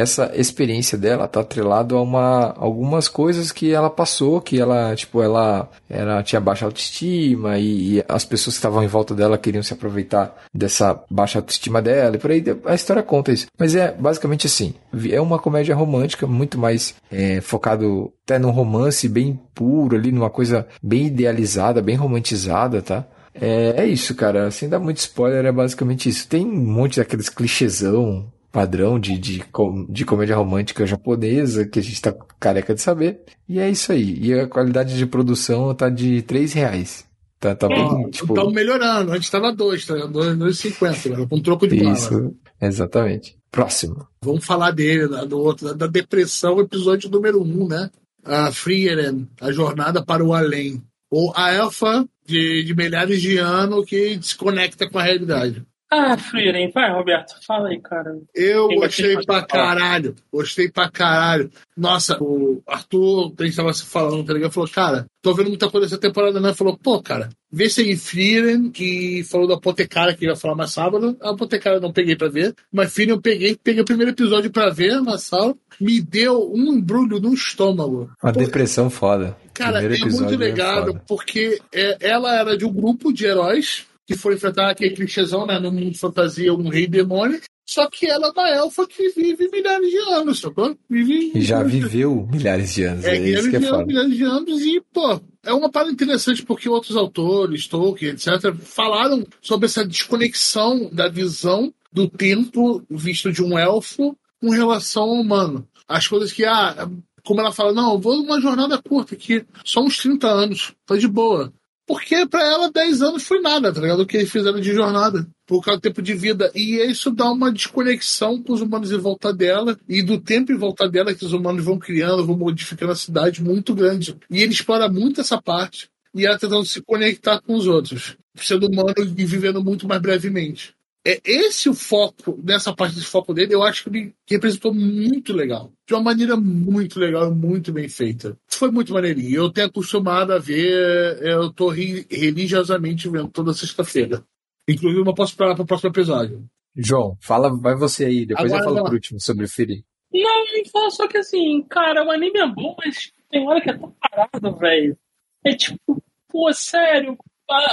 essa experiência dela tá atrelado a uma algumas coisas que ela passou, que ela, tipo, ela, ela tinha baixa autoestima e, e as pessoas que estavam em volta dela queriam se aproveitar dessa baixa autoestima dela, e por aí a história conta isso. Mas é basicamente assim, é uma comédia romântica muito mais é, focado até num romance bem puro ali, numa coisa bem idealizada, bem romantizada, tá? É, é isso, cara. Sem dar muito spoiler, é basicamente isso. Tem um monte daqueles clichêsão padrão de, de, de comédia romântica japonesa que a gente tá careca de saber. E é isso aí. E a qualidade de produção tá de 3 reais. Tá, tá bem, tipo. Estamos melhorando. Antes estava 2, tá? 2,50, né? com troco de bala. Isso, exatamente. Próximo. Vamos falar dele, do outro, da- da depressão, episódio número 1, um, né? A Frieren, a jornada para o além. Ou a elfa de, de milhares de anos que desconecta com a realidade. Ah, Freeren, vai, Roberto, fala aí, cara. Eu Tem gostei pra caralho. Gostei pra caralho. Nossa, o Arthur, a gente tava se falando, tá ligado? Falou, cara, tô vendo muita coisa essa temporada, né? Falou, pô, cara, vê se aí Frieren, que falou da Apotecária, que ia falar mais sábado. A Apotecária eu não peguei pra ver. Mas Frieren eu peguei, peguei o primeiro episódio pra ver na sala. Me deu um embrulho no estômago. Uma Pô, depressão foda. Cara, Primeiro é muito episódio legal, foda. porque é, ela era de um grupo de heróis que foi enfrentar aquele clichêzão, né? No mundo de fantasia, um rei demônio. Só que ela é uma elfa que vive milhares de anos, sacou? Vive. E já viveu milhares de anos. É, É, isso que é foda. milhares de anos e, pô, é uma parada interessante porque outros autores, Tolkien, etc., falaram sobre essa desconexão da visão do tempo visto de um elfo com relação ao humano. As coisas que, ah, como ela fala, não, eu vou numa jornada curta aqui, só uns 30 anos, tá de boa. Porque pra ela 10 anos foi nada, tá ligado? O que eles fizeram de jornada, por causa do tempo de vida. E isso dá uma desconexão com os humanos em volta dela e do tempo em volta dela que os humanos vão criando, vão modificando a cidade muito grande. E ele explora muito essa parte. E ela tentando se conectar com os outros, sendo humano e vivendo muito mais brevemente. É esse o foco, nessa parte do foco dele, eu acho que ele representou muito legal. De uma maneira muito legal e muito bem feita. Foi muito maneirinho. Eu tenho acostumado a ver, eu tô ri- religiosamente vendo toda sexta-feira. Inclusive, eu posso esperar para o próximo episódio. João, fala, vai você aí. Depois Agora eu falo por último sobre o Firi. Não, não fala só que assim, cara, o anime é bom, mas tem hora que é tão parado, velho. É tipo, pô, sério,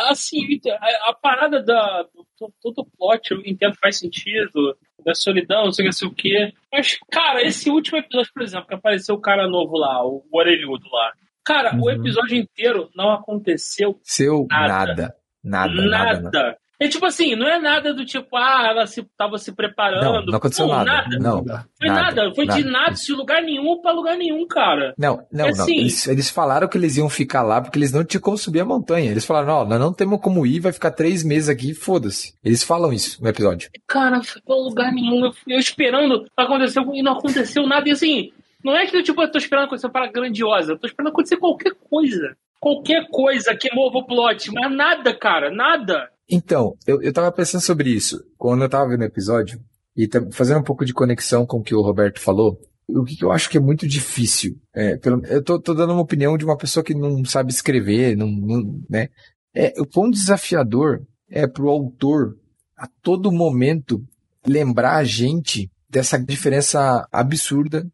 assim, a, a parada da. do- Todo o plot, eu entendo faz sentido, da solidão, não sei o que, não sei o que. Mas, cara, esse último episódio, por exemplo, que apareceu o cara novo lá, o orelhudo lá. Cara, o Uhum. episódio inteiro não aconteceu Seu Nada. nada. Nada, nada, nada. Nada. E tipo assim, não é nada do tipo, ah, ela se, tava se preparando. Não, não aconteceu Pô, nada. Não, Foi nada, foi de nada, de lugar nenhum pra lugar nenhum, cara. Não, não, É não. assim. Eles, eles falaram que eles iam ficar lá porque eles não tinham como subir a montanha. Eles falaram, ó, nós não temos como ir, vai ficar três meses aqui, foda-se. Eles falam isso no episódio. Cara, foi pra lugar nenhum. Eu, eu esperando acontecer e não aconteceu nada. E assim, não é que tipo, eu tô esperando acontecer uma parada grandiosa, eu tô esperando acontecer qualquer coisa. Qualquer coisa que mova o plot, mas nada, cara, nada. Então, eu, eu tava pensando sobre isso quando eu tava vendo o episódio e fazendo um pouco de conexão com o que o Roberto falou. O que que eu acho que é muito difícil. É, pelo- eu tô, tô dando uma opinião de uma pessoa que não sabe escrever, não, não- né? É, o quão desafiador é pro autor a todo momento lembrar a gente dessa diferença absurda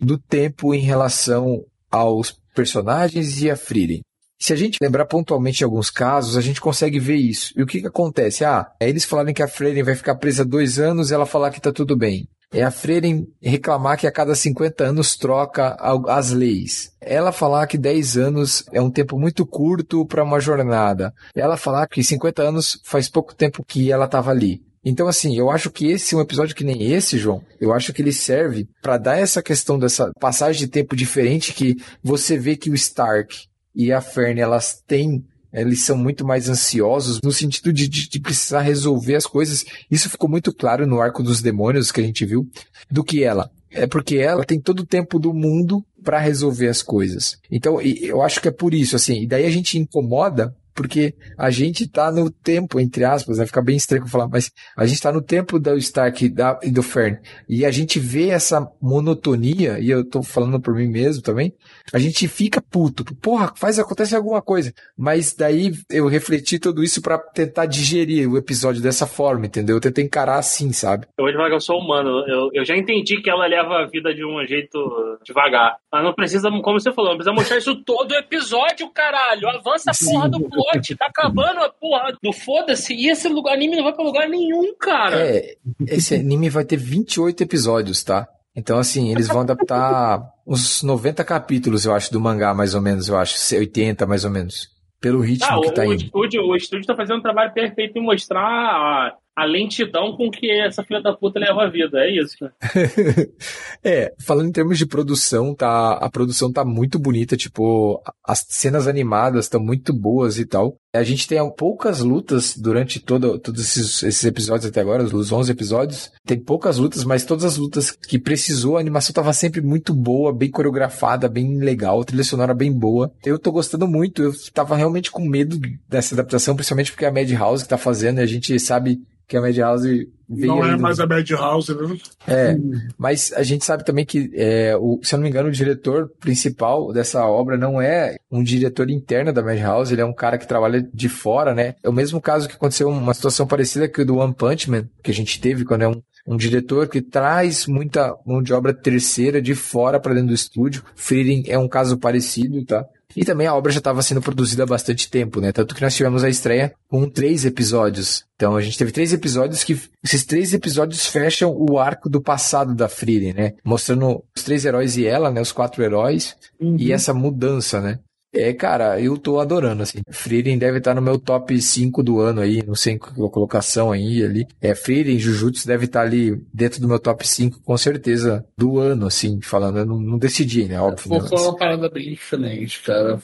do tempo em relação aos personagens e a Frieren. Se a gente lembrar pontualmente em alguns casos, a gente consegue ver isso. E o que que acontece? Ah, é eles falarem que a Freyren vai ficar presa dois anos e ela falar que tá tudo bem. É a Freyren reclamar que a cada 50 anos troca as leis. Ela falar que 10 anos é um tempo muito curto para uma jornada. Ela falar que 50 anos faz pouco tempo que ela estava ali. Então, assim, eu acho que esse é um episódio que nem esse, João. Eu acho que ele serve para dar essa questão dessa passagem de tempo diferente que você vê que o Stark e a Fern, elas têm, eles são muito mais ansiosos no sentido de, de, de precisar resolver as coisas. Isso ficou muito claro no arco dos demônios que a gente viu, do que ela. É porque ela tem todo o tempo do mundo para resolver as coisas. Então, eu acho que é por isso, assim, e daí a gente incomoda porque a gente tá no tempo, entre aspas, vai ficar bem estranho eu falar, mas a gente tá no tempo do Stark e da- e do Fern. E a gente vê essa monotonia, e eu tô falando por mim mesmo também, a gente fica puto. Porra, faz, acontece alguma coisa. Mas daí eu refleti tudo isso pra tentar digerir o episódio dessa forma, entendeu? Eu tentei encarar assim, sabe? Eu vou devagar, eu sou humano. Eu, eu já entendi que ela leva a vida de um jeito devagar. Mas não precisa, como você falou, não precisa mostrar isso todo o episódio, caralho. Avança a porra do plot. Tá acabando a porra do foda-se. E esse lugar, anime não vai pra lugar nenhum, cara. É, esse anime vai ter 28 episódios, tá? Então, assim, eles vão adaptar uns 90 capítulos, eu acho, do mangá, mais ou menos, eu acho, 80 mais ou menos. Pelo ritmo Ah, que o, tá o indo. estúdio, o estúdio tá fazendo um trabalho perfeito em mostrar a, lentidão com que essa filha da puta leva a vida. É isso. É, falando em termos de produção, tá, a produção tá muito bonita, tipo, as cenas animadas estão muito boas e tal. A gente tem poucas lutas durante todo, todos esses, esses episódios até agora, os 11 episódios. Tem poucas lutas, mas todas as lutas que precisou, a animação tava sempre muito boa, bem coreografada, bem legal, a trilha sonora bem boa. Eu tô gostando muito, eu tava realmente com medo dessa adaptação, principalmente porque é a Madhouse que tá fazendo e a gente sabe que a Madhouse veio Não é no- mais a Madhouse, né? é, mas a gente sabe também que, é, o, se eu não me engano, o diretor principal dessa obra não é um diretor interno da Madhouse, ele é um cara que trabalha de fora, né? É o mesmo caso que aconteceu uma situação parecida que o do One Punch Man, que a gente teve quando é um, um diretor que traz muita mão de obra terceira de fora para dentro do estúdio. Frieren é um caso parecido, tá? E também a obra já estava sendo produzida há bastante tempo, né? Tanto que nós tivemos a estreia com três episódios. Então a gente teve três episódios que esses três episódios fecham o arco do passado da Frieren, né? Mostrando os três heróis e ela, né? Os quatro heróis e essa mudança, né? É, cara, eu tô adorando, assim. Frieren deve estar no meu top 5 do ano aí, não sei em qual colocação aí, ali. É, Frieren, Jujutsu deve estar ali dentro do meu top 5, com certeza, do ano, assim, falando. Eu não, não decidi, né? Óbvio. Foi né? foi uma parada bem diferente, cara.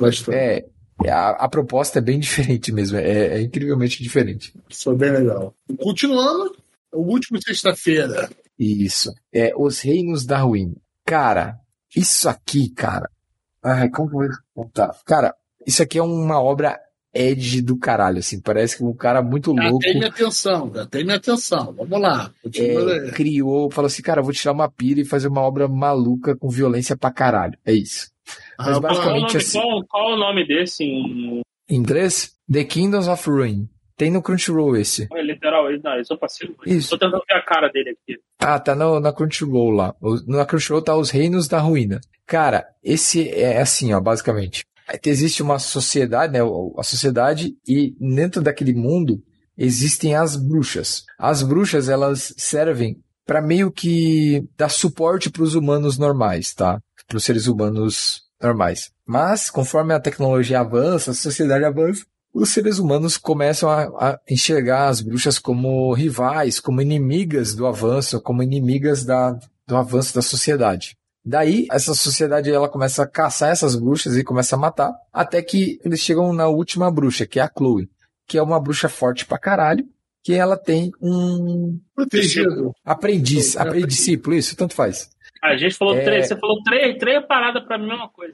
Bastante. É, é, a, a proposta é bem diferente mesmo, é, é incrivelmente diferente. Foi bem legal. Continuando, o último sexta-feira. Isso. É Os Reinos da Ruína. Cara, isso aqui, cara. Ai, como que eu vou contar? Cara, isso aqui é uma obra edge do caralho, assim. Parece que um cara muito louco Já tem minha atenção, já tem minha atenção. Vamos lá. É, criou, falou assim, cara, vou tirar uma pira e fazer uma obra maluca com violência pra caralho. É isso. Mas Ah, Qual, o basicamente nome, assim. qual, qual o nome desse em Em inglês, The Kingdoms of Ruin. Tem no Crunchyroll esse. é literal? Não, eu sou passivo. Isso. Tô tentando ver a cara dele aqui. Ah, tá no, na Crunchyroll lá. Na Crunchyroll tá Os Reinos da Ruína. Cara, esse é assim, ó, basicamente. Existe uma sociedade, né? A sociedade e dentro daquele mundo existem as bruxas. As bruxas, elas servem para meio que dar suporte para os humanos normais, tá? Para os seres humanos normais. Mas, conforme a tecnologia avança, a sociedade avança, os seres humanos começam a, a enxergar as bruxas como rivais, como inimigas do avanço, como inimigas da, do avanço da sociedade. Daí, essa sociedade ela começa a caçar essas bruxas e começa a matar, até que eles chegam na última bruxa, que é a Chloe, que é uma bruxa forte pra caralho, que ela tem um Protegido. aprendiz, aprendiz discípulo, isso, tanto faz. A gente falou É. três, você falou três, três paradas pra mim, mesma coisa.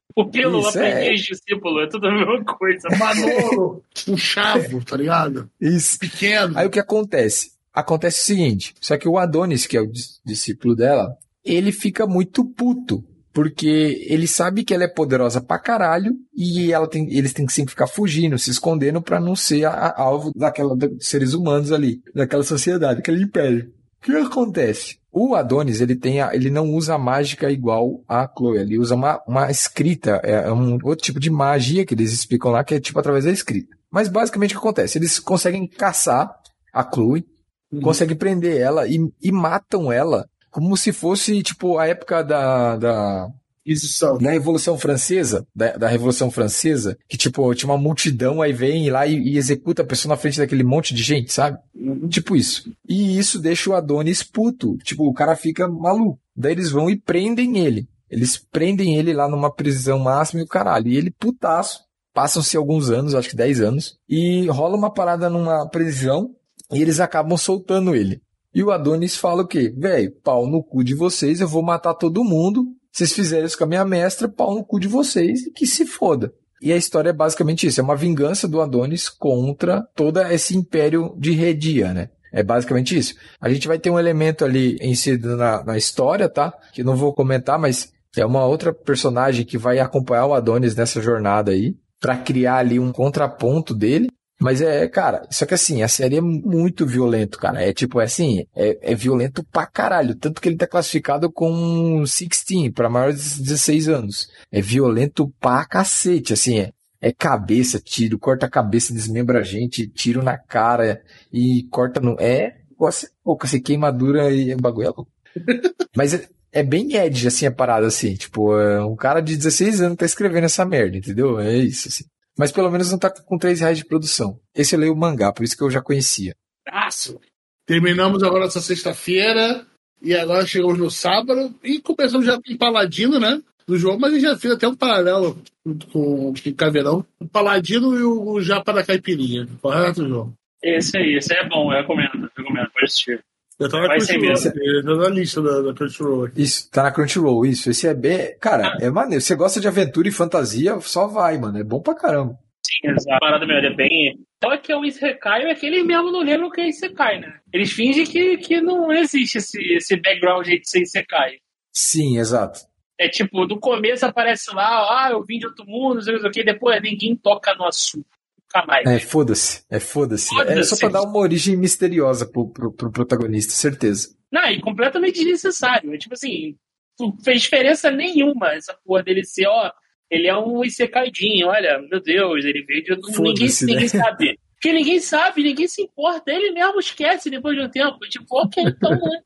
Isso, é. aprendiz, discípulo, é tudo a mesma coisa. Manolo, um chavo, tá ligado? Isso. Pequeno. Aí o que acontece? Acontece o seguinte, só que o Adonis, que é o dis- discípulo dela, ele fica muito puto. Porque ele sabe que ela é poderosa pra caralho e ela tem, eles têm que sempre ficar fugindo, se escondendo pra não ser a- a- alvo daquela dos seres humanos ali, daquela sociedade, aquele império. O que acontece? O Adonis, ele tem a- ele não usa a mágica igual a Chloe, ele usa uma, uma escrita, é um outro tipo de magia que eles explicam lá, que é tipo através da escrita. Mas basicamente o que acontece? Eles conseguem caçar a Chloe, Uhum. conseguem prender ela e, e matam ela como se fosse, tipo, a época da, da, Inquisição. da Revolução Francesa, da, da Revolução Francesa, que, tipo, tinha uma multidão, aí vem lá e, e executa a pessoa na frente daquele monte de gente, sabe? Uhum. Tipo isso. E isso deixa o Adonis puto. Tipo, o cara fica maluco. Daí eles vão e prendem ele. Eles prendem ele lá numa prisão máxima e o caralho. E ele putaço. Passam-se alguns anos, acho que 10 anos, e rola uma parada numa prisão e eles acabam soltando ele. E o Adonis fala o quê? Velho, pau no cu de vocês, eu vou matar todo mundo. Vocês fizeram isso com a minha mestra, pau no cu de vocês e que se foda. E a história é basicamente isso, é uma vingança do Adonis contra todo esse império de Redia, né? É basicamente isso. A gente vai ter um elemento ali inserido na, na história, tá? Que não vou comentar, mas é uma outra personagem que vai acompanhar o Adonis nessa jornada aí, pra criar ali um contraponto dele. Mas é, cara, só que assim, a série é muito violento, cara. É tipo, é assim, é, é violento pra caralho. Tanto que ele tá classificado com 16, pra maiores de 16 anos. É violento pra cacete, assim, é. É cabeça, tiro, corta a cabeça, desmembra a gente, tiro na cara e corta no. É, negócio, pouco assim, queimadura e bagulho é louco. Mas é, é bem edge, assim, a parada, assim. Tipo, é, um cara de 16 anos tá escrevendo essa merda, entendeu? É isso, assim. Mas pelo menos não tá com 3 reais de produção. Esse eu leio o mangá, por isso que eu já conhecia. Aço. Terminamos agora essa sexta-feira e agora chegamos no sábado e começamos já com o Paladino, né? Do jogo, mas a gente já fez até um paralelo com, o Caveirão. O Paladino e o Japa da Caipirinha. Correto, João? Esse aí, esse aí é bom, eu recomendo, eu recomendo, pode assistir. Eu tô na Vai ser Crunchyroll, mesmo. tô na lista da, da Crunchyroll aqui. Isso, tá na Crunchyroll, isso. Esse é bem. Cara, é maneiro. Você gosta de aventura e fantasia, só vai, mano. É bom pra caramba. Sim, essa parada mesmo, é bem. Só que é o Isekai é que eles mesmo não lembram o que é Isekai, né? Eles fingem que, que não existe esse, esse background de ser Isekai. Sim, exato. É tipo, no começo aparece lá, ah, eu vim de outro mundo, não sei o que, depois ninguém toca no assunto. Nunca mais. É, foda-se. É foda-se. É Foda-se. só pra dar uma origem misteriosa pro, pro, pro protagonista, certeza. Não, e completamente desnecessário. É tipo assim, não fez diferença nenhuma essa porra dele ser, ó, ele é um Isekaidinho, olha, meu Deus, ele veio de outro ninguém, né? ninguém sabe. Porque ninguém sabe, ninguém se importa, ele mesmo esquece depois de um tempo. Tipo, ok, então, né?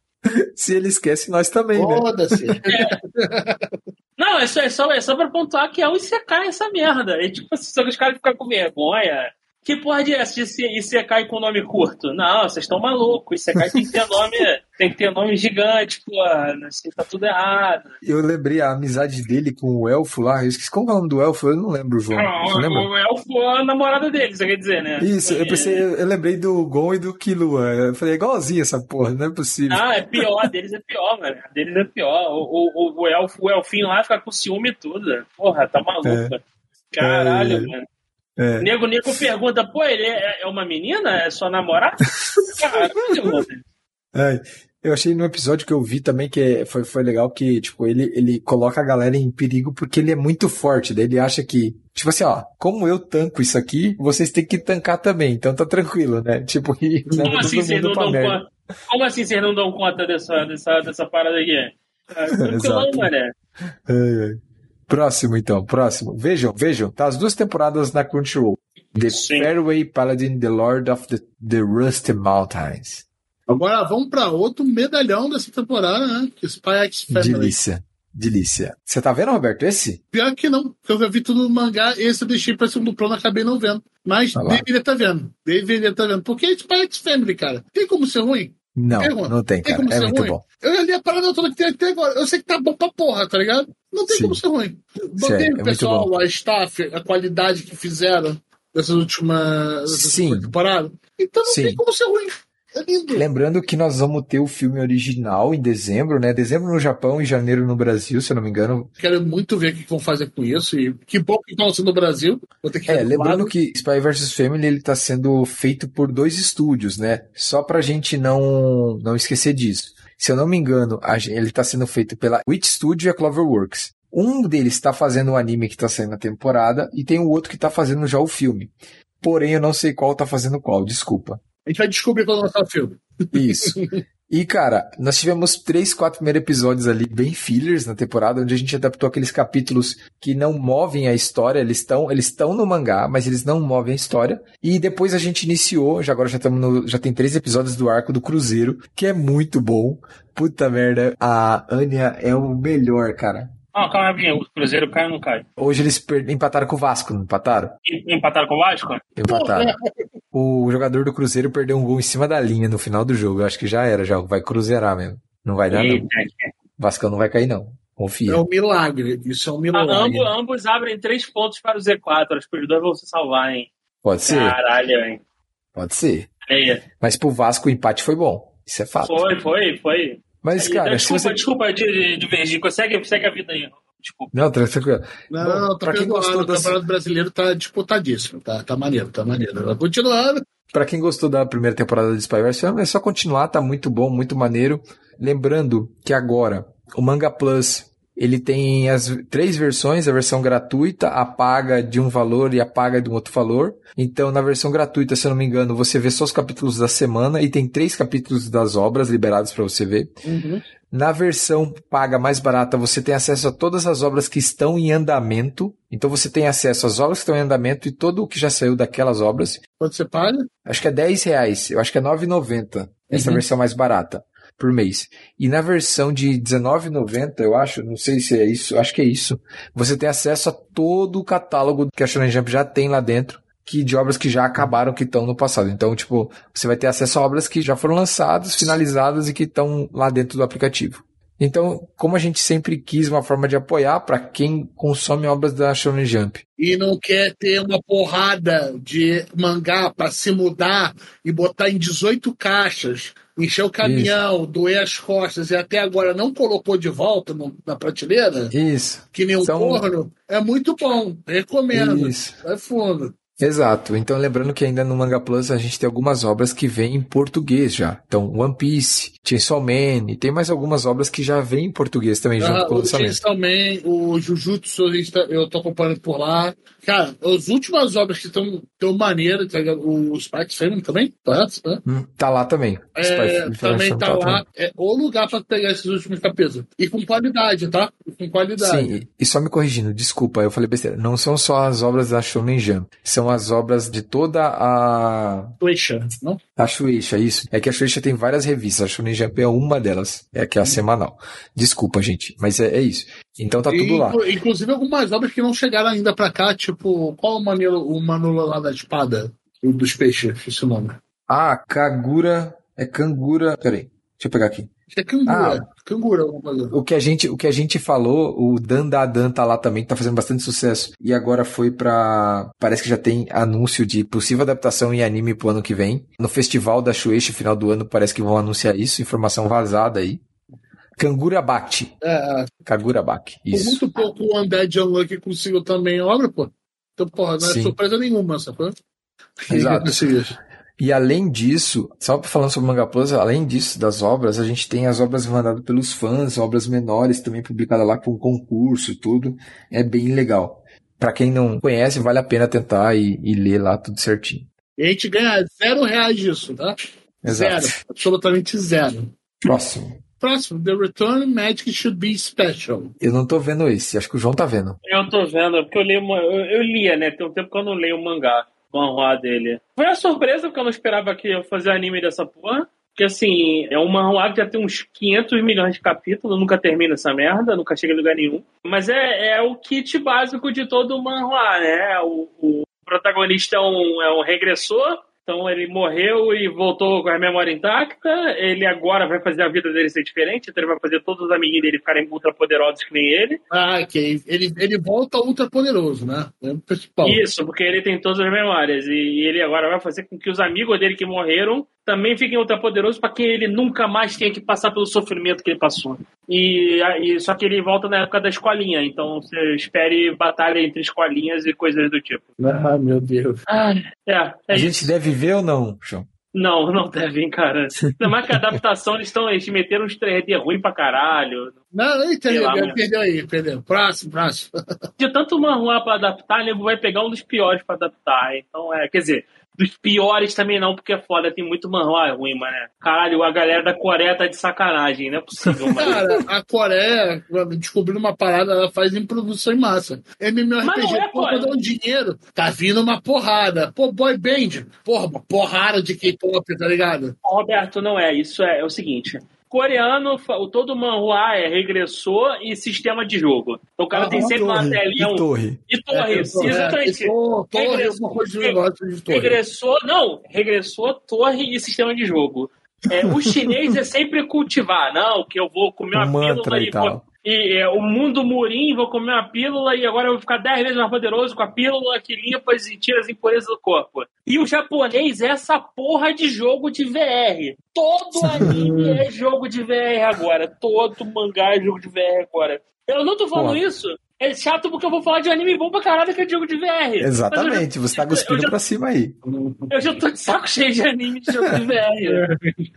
Se ele esquece, nós também, né? Foda-se. Não, é só, é, só, é só pra pontuar que é o Isekai essa merda. É tipo assim, só que os caras ficam com vergonha. Que porra de essa de se- Isekai com nome curto? Não, vocês estão malucos. Isekai tem que ter nome, tem que ter nome gigante, pô. Assim, tá tudo errado. Eu lembrei a amizade dele com o elfo lá. Eu esqueci como é o nome do elfo, eu não lembro, João. Você lembra? o elfo é a namorada dele, você quer dizer, né? Isso, eu pensei, eu, lembrei do Gon e do Killua. Eu falei, é igualzinho essa porra, não é possível. Ah, é pior, a deles é pior, mano. A deles é pior. O, o, o, elfo, o elfinho lá fica com ciúme e tudo. Porra, tá maluco. Caralho, É. mano. É. Nego, nego pergunta, pô, ele é, é uma menina? É sua namorada? Ai, eu achei no episódio que eu vi também que é- foi, foi legal que, tipo, ele, ele coloca a galera em perigo porque ele é muito forte. Daí ele acha que, tipo assim, ó, como eu tanco isso aqui, vocês têm que tancar também. Então tá tranquilo, né? Tipo, e leva Como assim vocês não dão merda. conta? Como assim vocês não dão conta dessa, dessa, dessa parada aqui? É, Exato. mané. Ai, ai. Próximo, então, próximo. Vejam, vejam, tá as duas temporadas na Crunchyroll. The Sim. Fairway Paladin, The Lord of the, the Rusty Mountains. Agora vamos pra outro medalhão dessa temporada, né? Que é Spy X Family. Delícia. delícia. Você tá vendo, Roberto, esse? Pior que não, porque eu já vi tudo no mangá, esse eu deixei pra segundo plano, acabei não vendo. Mas Ah deveria estar vendo. Deveria estar vendo. Porque é Spy X Family, cara. Tem como ser ruim? Não, Tem não tem, cara. como É muito ruim? bom. Eu li a parada toda que tem até agora. Eu sei que tá bom pra porra, tá ligado? Não tem Sim. como ser ruim. Botei é o muito pessoal, a staff, a qualidade que fizeram dessas últimas Sim. temporadas. Então não Sim. tem como ser ruim. É lindo. Lembrando que nós vamos ter o filme original em dezembro, né? Dezembro no Japão e janeiro no Brasil, se eu não me engano. Quero muito ver o que vão fazer com isso. E que bom que estão sendo no Brasil. Vou ter que É, lembrando que Spy vs Family ele tá sendo feito por dois estúdios, né? Só pra gente não, não esquecer disso. Se eu não me engano, ele tá sendo feito pela Witch Studio e a Cloverworks. Um deles tá fazendo o anime que tá saindo na temporada e tem o outro que tá fazendo já o filme. Porém, eu não sei qual tá fazendo qual, desculpa. A gente vai descobrir quando lançar o filme. Isso. E, cara, nós tivemos três, quatro primeiros episódios ali bem fillers na temporada, onde a gente adaptou aqueles capítulos que não movem a história, eles estão eles no mangá, mas eles não movem a história. E depois a gente iniciou, já agora já no, já tem três episódios do arco do Cruzeiro, que é muito bom. Puta merda, a Anya é o melhor, cara. Ah, calma rapidinho. O Cruzeiro cai ou não cai? Hoje eles per- empataram com o Vasco, não empataram? Empataram com o Vasco? Empataram. O jogador do Cruzeiro perdeu um gol em cima da linha no final do jogo. Eu acho que já era, já vai cruzeirar mesmo. Não vai dar, não. Eita, Vascão não vai cair, não. Confia. É um milagre. Isso é um Ah, milagre. ambos, ambos abrem três pontos para o Z4. Acho que os dois vão se salvar, hein? Pode ser, Caralho, hein? pode ser. Aí, Mas pro Vasco o empate foi bom. Isso é fato. foi, foi, foi. Mas, Aí, cara, se desculpa, você. desculpa de divergir. Consegue, segue a vida aí. Desculpa. Não, tranquilo. Não, Bom, não, pra quem gostou O das- Campeonato Brasileiro tá disputadíssimo. Tá, tá maneiro, tá maneiro. Vai continuando. Pra quem gostou da primeira temporada de Spy vs Family, é só continuar, tá muito bom, muito maneiro. Lembrando que agora o Manga Plus ele tem as três versões, a versão gratuita, a paga de um valor e a paga de um outro valor. Então, na versão gratuita, se eu não me engano, você vê só os capítulos da semana e tem três capítulos das obras liberados para você ver. Na versão paga mais barata, você tem acesso a todas as obras que estão em andamento. Então você tem acesso às obras que estão em andamento e todo o que já saiu daquelas obras. Quando você paga, Acho que é 10 reais. Eu acho que é 9,90. Essa Uhum. versão mais barata por mês. E na versão de 19,90, eu acho, não sei se é isso, acho que é isso. Você tem acesso a todo o catálogo que a Shonen Jump já tem lá dentro, que de obras que já acabaram, que estão no passado. Então, tipo, você vai ter acesso a obras que já foram lançadas, finalizadas e que estão lá dentro do aplicativo. Então, como a gente sempre quis uma forma de apoiar para quem consome obras da Shonen Jump. e não quer ter uma porrada de mangá pra se mudar e botar em 18 caixas, encher o caminhão, doer as costas e até agora não colocou de volta no- na prateleira, Isso. que nem um São- corno, é muito bom. Recomendo. Isso. Vai fundo. Exato. Então, lembrando que ainda no Manga Plus a gente tem algumas obras que vêm em português já. Então, One Piece, Chainsaw Man, e tem mais algumas obras que já vêm em português também, junto Ah, com o lançamento. X também, o Jujutsu, tá- eu tô acompanhando por lá. Cara, as últimas obras que estão tão maneiras, tá ligado? o Spike Family também, correto? Né? Hum, tá lá também. É, também Family tá lá. também. É o lugar pra pegar esses últimos capítulos. E com qualidade, tá? E com qualidade. Sim, e- e só me corrigindo, desculpa, eu falei besteira. Não são só as obras da Shonen Jump, são as obras de toda a Shueisha, não? a Shueisha, isso. É que a Shueisha tem várias revistas, a Shonen Jump é uma delas, é que é a semanal. Desculpa, gente, mas é, é isso. Então tá tudo E, lá. inclu- Inclusive algumas obras que não chegaram ainda pra cá, tipo, qual o maneiro, o Manula lá da espada? O dos peixes, esse nome. Ah, Kagura, é Kangura, peraí, deixa eu pegar aqui. Acho que é cangura. Ah. Cangura, alguma coisa. O que a gente, o que a gente falou, o Dan da Dan tá lá também, que tá fazendo bastante sucesso. E agora foi pra. Parece que já tem anúncio de possível adaptação em anime pro ano que vem. No festival da Shueisha, final do ano, parece que vão anunciar isso. Informação vazada aí. Kangura Bhakti. É, Kagura Bhakti. por Isso. muito pouco o Undead Unlucky conseguiu também obra, pô. Então, porra, não é Sim. surpresa nenhuma, sacou? Exato. E além disso, só falando sobre o Manga Plus, além disso, das obras, a gente tem as obras mandadas pelos fãs, obras menores também publicadas lá com concurso e tudo. É bem legal. Pra quem não conhece, vale a pena tentar e, e ler lá tudo certinho. E a gente ganha zero reais disso, tá? Exato. Zero. Absolutamente zero. Próximo. Próximo, The Return Magic Should Be Special. Eu não tô vendo esse, acho que o João tá vendo. Eu tô vendo, porque eu li uma, eu, eu lia, né? Tem um tempo que eu não leio o mangá, o manhwa dele. Foi uma surpresa, porque eu não esperava que eu fazer anime dessa porra. Porque, assim, é um manhwa que já tem uns 500 milhões de capítulos, nunca termina essa merda, nunca chega em lugar nenhum. Mas é, é o kit básico de todo manhwa, né? O, o protagonista é um, é um regressor, então ele morreu e voltou com a memória intacta. Ele agora vai fazer a vida dele ser diferente. Então ele vai fazer todos os amiguinhos dele ficarem ultra poderosos que nem ele. Ah, ok. Ele, ele volta ultra poderoso, né? É o principal. Isso, porque ele tem todas as memórias. E ele agora vai fazer com que os amigos dele que morreram também fiquem ultra poderosos para que ele nunca mais tenha que passar pelo sofrimento que ele passou. E, e só que ele volta na época da escolinha. Então você espere batalha entre escolinhas e coisas do tipo. Ah, meu Deus. Ah, é, é A isso. gente deve ver ou não, João? Não, não devem, cara. Ainda mais que a adaptação, eles, tão, eles meteram uns 3D ruim pra caralho. Não, não lá, entendeu. mano. Perdeu aí, perdeu. Próximo, próximo. De tanto manhua pra adaptar, ele vai pegar um dos piores pra adaptar. Então, é, quer dizer, dos piores também não, porque é foda, tem muito manhua ruim, mano. Caralho, a galera da Coreia tá de sacanagem, não é possível, mano. Cara, a Coreia, descobrindo uma parada, ela faz em produção em massa. Mas MMORPG, é pô, dá um dinheiro, tá vindo uma porrada. Pô, boy band, porra, uma porrada de K-pop, tá ligado? Roberto, não é. Isso é, é o seguinte. Coreano, todo manhua é regressor e sistema de jogo. Então o cara Ah, tem sempre uma Torre, telinha. e torre. E torre, É, exatamente. é, Torre, Regressor. negócio de torre. Regressor, não, regressor, torre e sistema de jogo. É, o chinês é sempre cultivar, não, que eu vou comer uma Um mantra pílula e e, tal. vou- e é, o mundo murim, vou comer uma pílula e agora eu vou ficar 10 vezes mais poderoso com a pílula que limpa e tira as impurezas do corpo. E o japonês é essa porra de jogo de VR. Todo anime é jogo de VR agora. Todo mangá é jogo de VR agora. Eu não tô falando Porra. isso. É chato porque eu vou falar de anime bom pra caralho que é jogo de VR. Mas eu já- Exatamente, você tá cuspindo já- pra cima aí. eu já tô de saco cheio de anime de jogo de VR.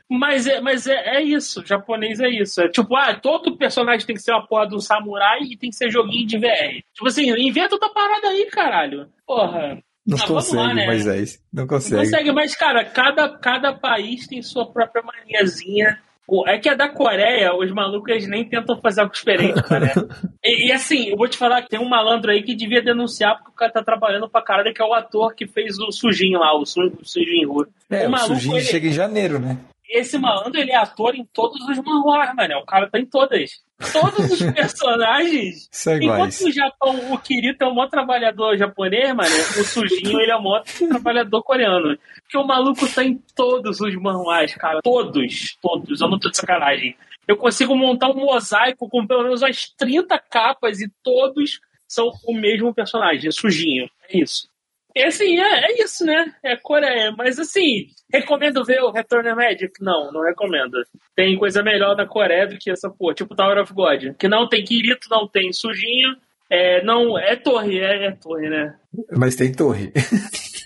mas é, mas é, é isso, japonês é isso. É tipo, ah, todo personagem tem que ser uma porra de um samurai e tem que ser joguinho de VR. Tipo assim, inventa outra parada aí, caralho. Porra. Não Ah, consegue, lá, né? Moisés. Não Não consegue. consegue, mas, cara, cada, cada país tem sua própria maniazinha. O- É que a da Coreia, os malucos nem tentam fazer algo diferente, cara. E, e, assim, eu vou te falar que tem um malandro aí que devia denunciar porque o cara tá trabalhando pra caralho, que é o ator que fez o Sujinho lá, o, Su, o Sujinho. É, o o maluco, Sujinho ele- chega em janeiro, né? esse malandro, ele é ator em todos os manhwas, mano. O cara tá em todas. Todos os personagens. São Enquanto iguais. o Japão, o Kirito é o maior trabalhador japonês, mano, o Sujinho, ele é o maior trabalhador coreano. Porque o maluco tá em todos os manhwas, cara. Todos, todos. Eu não tô de sacanagem. Eu consigo montar um mosaico com pelo menos umas 30 capas e todos são o mesmo personagem, Sujinho. É isso. E assim, é, é isso, né? É Coreia. Mas assim, recomendo ver o Return of Magic? Não, não recomendo. Tem coisa melhor na Coreia do que essa porra, tipo Tower of God. Que não tem Kirito, não tem Sujinho. É, não, é torre, é, é torre, né? Mas tem torre.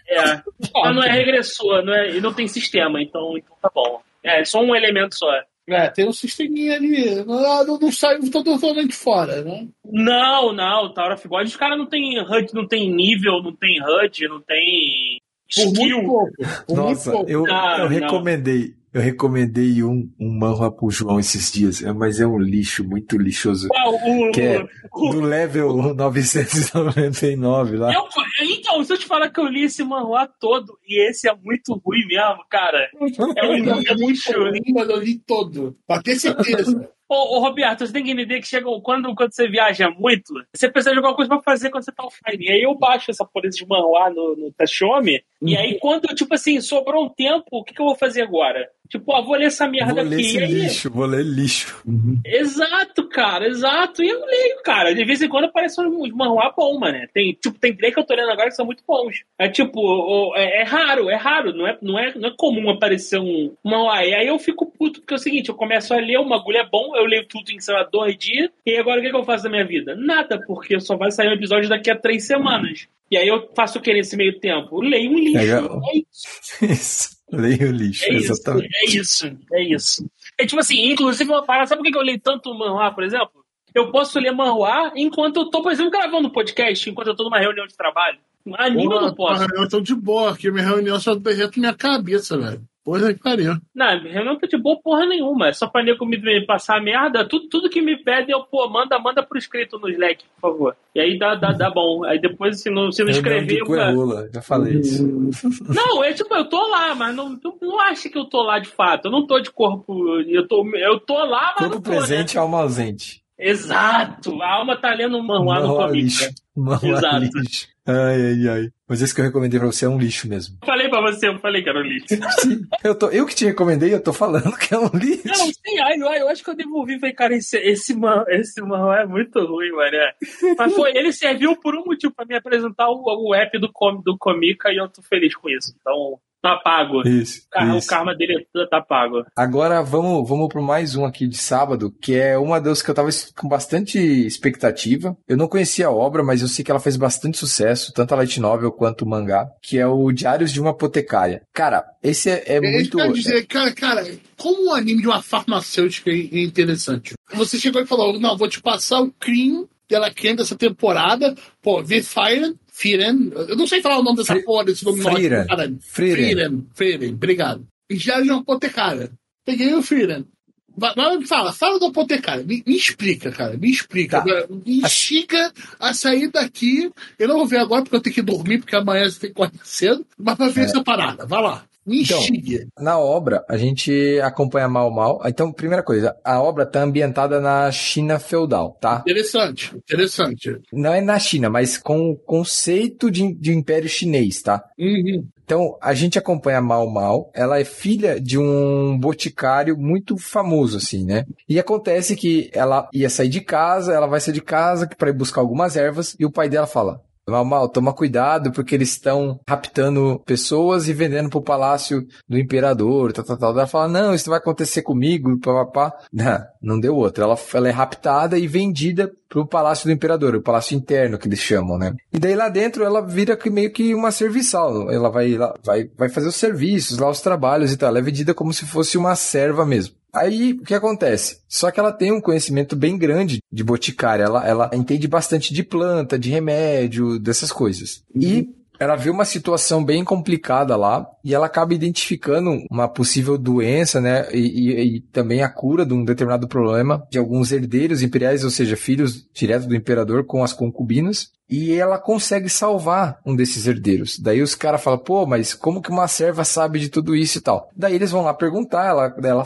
É. Mas não é regressor, não é, e não tem sistema, então, então tá bom. É só um elemento só. É, tem um sisteminha ali. Não, não, não sai todo falando de fora, né? Não, não, Tower of God, os caras não tem HUD, não tem nível, não tem HUD, não tem Por muito pouco. Por Nossa, muito pouco. eu, Não, eu não. recomendei. Eu recomendei um, um manhwa pro João esses dias, é, mas é um lixo, muito lixoso. Qual o, Que é o- do level 999 lá. Eu- então, se eu te falar que eu li esse manhwa todo, e esse é muito ruim mesmo, cara. É um É muito lixo. ruim, mas eu li todo. Pra ter certeza. Ô, ô, Roberto, você tem que entender que chega quando, quando você viaja muito, você precisa de alguma coisa pra fazer quando você tá offline. E aí eu baixo essa porra de manhwa no, no Tashome, e aí quando, tipo assim, sobrou um tempo, o que, que eu vou fazer agora? Tipo, ah, vou ler essa merda Vou ler aqui. esse E aí, lixo, vou ler lixo. Exato, cara, exato. E eu leio, cara. De vez em quando aparecem uns manhwa bom, mano. Tem, tipo, tem três que eu tô lendo agora que são muito bons. É tipo, é, é raro, é raro. Não é, não, é, não é comum aparecer um manhwa. E aí eu fico puto, porque é o seguinte, eu começo a ler, o bagulho é bom, eu leio tudo em, sei lá, dois dias. E agora o que, que eu faço da minha vida? Nada, porque só vai sair um episódio daqui a três semanas. E aí eu faço o que nesse meio tempo? Eu leio um lixo. Legal. É isso. Isso. Leio o lixo, É isso, exatamente. é isso, é isso. É tipo assim, inclusive uma parada, sabe por que eu leio tanto manhwa, por exemplo? Eu posso ler manhwa enquanto eu tô, por exemplo, gravando um podcast, enquanto eu tô numa reunião de trabalho. Anime eu não posso. Eu tô de boa aqui, minha reunião só derreto minha cabeça, velho. Porra que pariu. Não, eu não tô de boa porra nenhuma. É só pra nego me me passar merda. Tudo, tudo que me pede, eu, pô, manda, manda por escrito no Slack, por favor. E aí dá, dá, dá bom. Aí depois, se não, se não escrever. Reunião de eu- Coelula, já falei isso. Não, é tipo, eu tô lá, mas não, tu não acha que eu tô lá de fato. Eu não tô de corpo. Eu tô, eu tô lá, mas Corpo não tô, né? presente, alma ausente. Exato. A alma tá lendo um manhua no comic. Exato. lixo. Ai, ai, ai. Mas esse que eu recomendei pra você é um lixo mesmo. Eu Falei pra você, eu falei que era um lixo. Sim, eu, tô, eu que te recomendei, eu tô falando que é um lixo. Não, sim, ai, ai, eu acho que eu devolvi. Falei, cara, esse, esse, man, esse man é muito ruim, mano. é. Mas foi, ele serviu por um motivo pra me apresentar o, o app do, com, do Comica e eu tô feliz com isso. Então, tá pago. Isso, O isso. karma dele tá- tá pago. Agora vamos, vamos pro mais um aqui de sábado, que é uma das que eu tava com bastante expectativa. Eu não conhecia a obra, mas eu sei que ela fez bastante sucesso, tanto a light novel quanto o mangá, que é o Diários de uma Apotecária. Cara, esse é, é É muito. isso que eu dizer, cara, cara, como um anime de uma farmacêutica é é interessante. Você chegou e falou, não, vou te passar o cream dela creme dessa temporada, pô, vê Firen, Firen, eu não sei falar o nome dessa Fri- porra, desse nome Frieren. Frieren. Frieren, Frieren, obrigado. E já de uma apotecária. Peguei o vai, me fala, fala do apotecário. Me, me explica, cara. Me explica. Tá. Me instiga a sair daqui. Eu não vou ver agora porque eu tenho que dormir, porque amanhã você tem que acordar cedo. Mas pra ver É. essa parada. Vai lá. Então. Na obra, a gente acompanha mal mal. Então, primeira coisa, a obra tá ambientada na China feudal, tá? Interessante, interessante. Não é na China, mas com o conceito de, de império chinês, tá? Uhum. Então, a gente acompanha Mal Mal. Ela é filha de um boticário muito famoso, assim, né? E acontece que ela ia sair de casa, ela vai sair de casa para ir buscar algumas ervas, e o pai dela fala. Mal, mal, toma cuidado, porque eles estão raptando pessoas e vendendo pro palácio do imperador, tal, tal, tal. Ela fala, não, isso vai acontecer comigo, papapá. Não, não deu outra. Ela, ela é raptada e vendida pro palácio do imperador, o palácio interno que eles chamam, né? E daí lá dentro ela vira meio que uma serviçal. Ela vai, lá- vai, vai fazer os serviços, lá os trabalhos e tal. Ela é vendida como se fosse uma serva mesmo. Aí, o que acontece? Só que ela tem um conhecimento bem grande de boticária. Ela, ela entende bastante de planta, de remédio, dessas coisas. E ela vê uma situação bem complicada lá e ela acaba identificando uma possível doença, né? E, e- e também a cura de um determinado problema de alguns herdeiros imperiais, ou seja, filhos direto do imperador com as concubinas. E ela consegue salvar um desses herdeiros. Daí os caras falam, pô, mas como que uma serva sabe de tudo isso e tal? Daí eles vão lá perguntar, ela, ela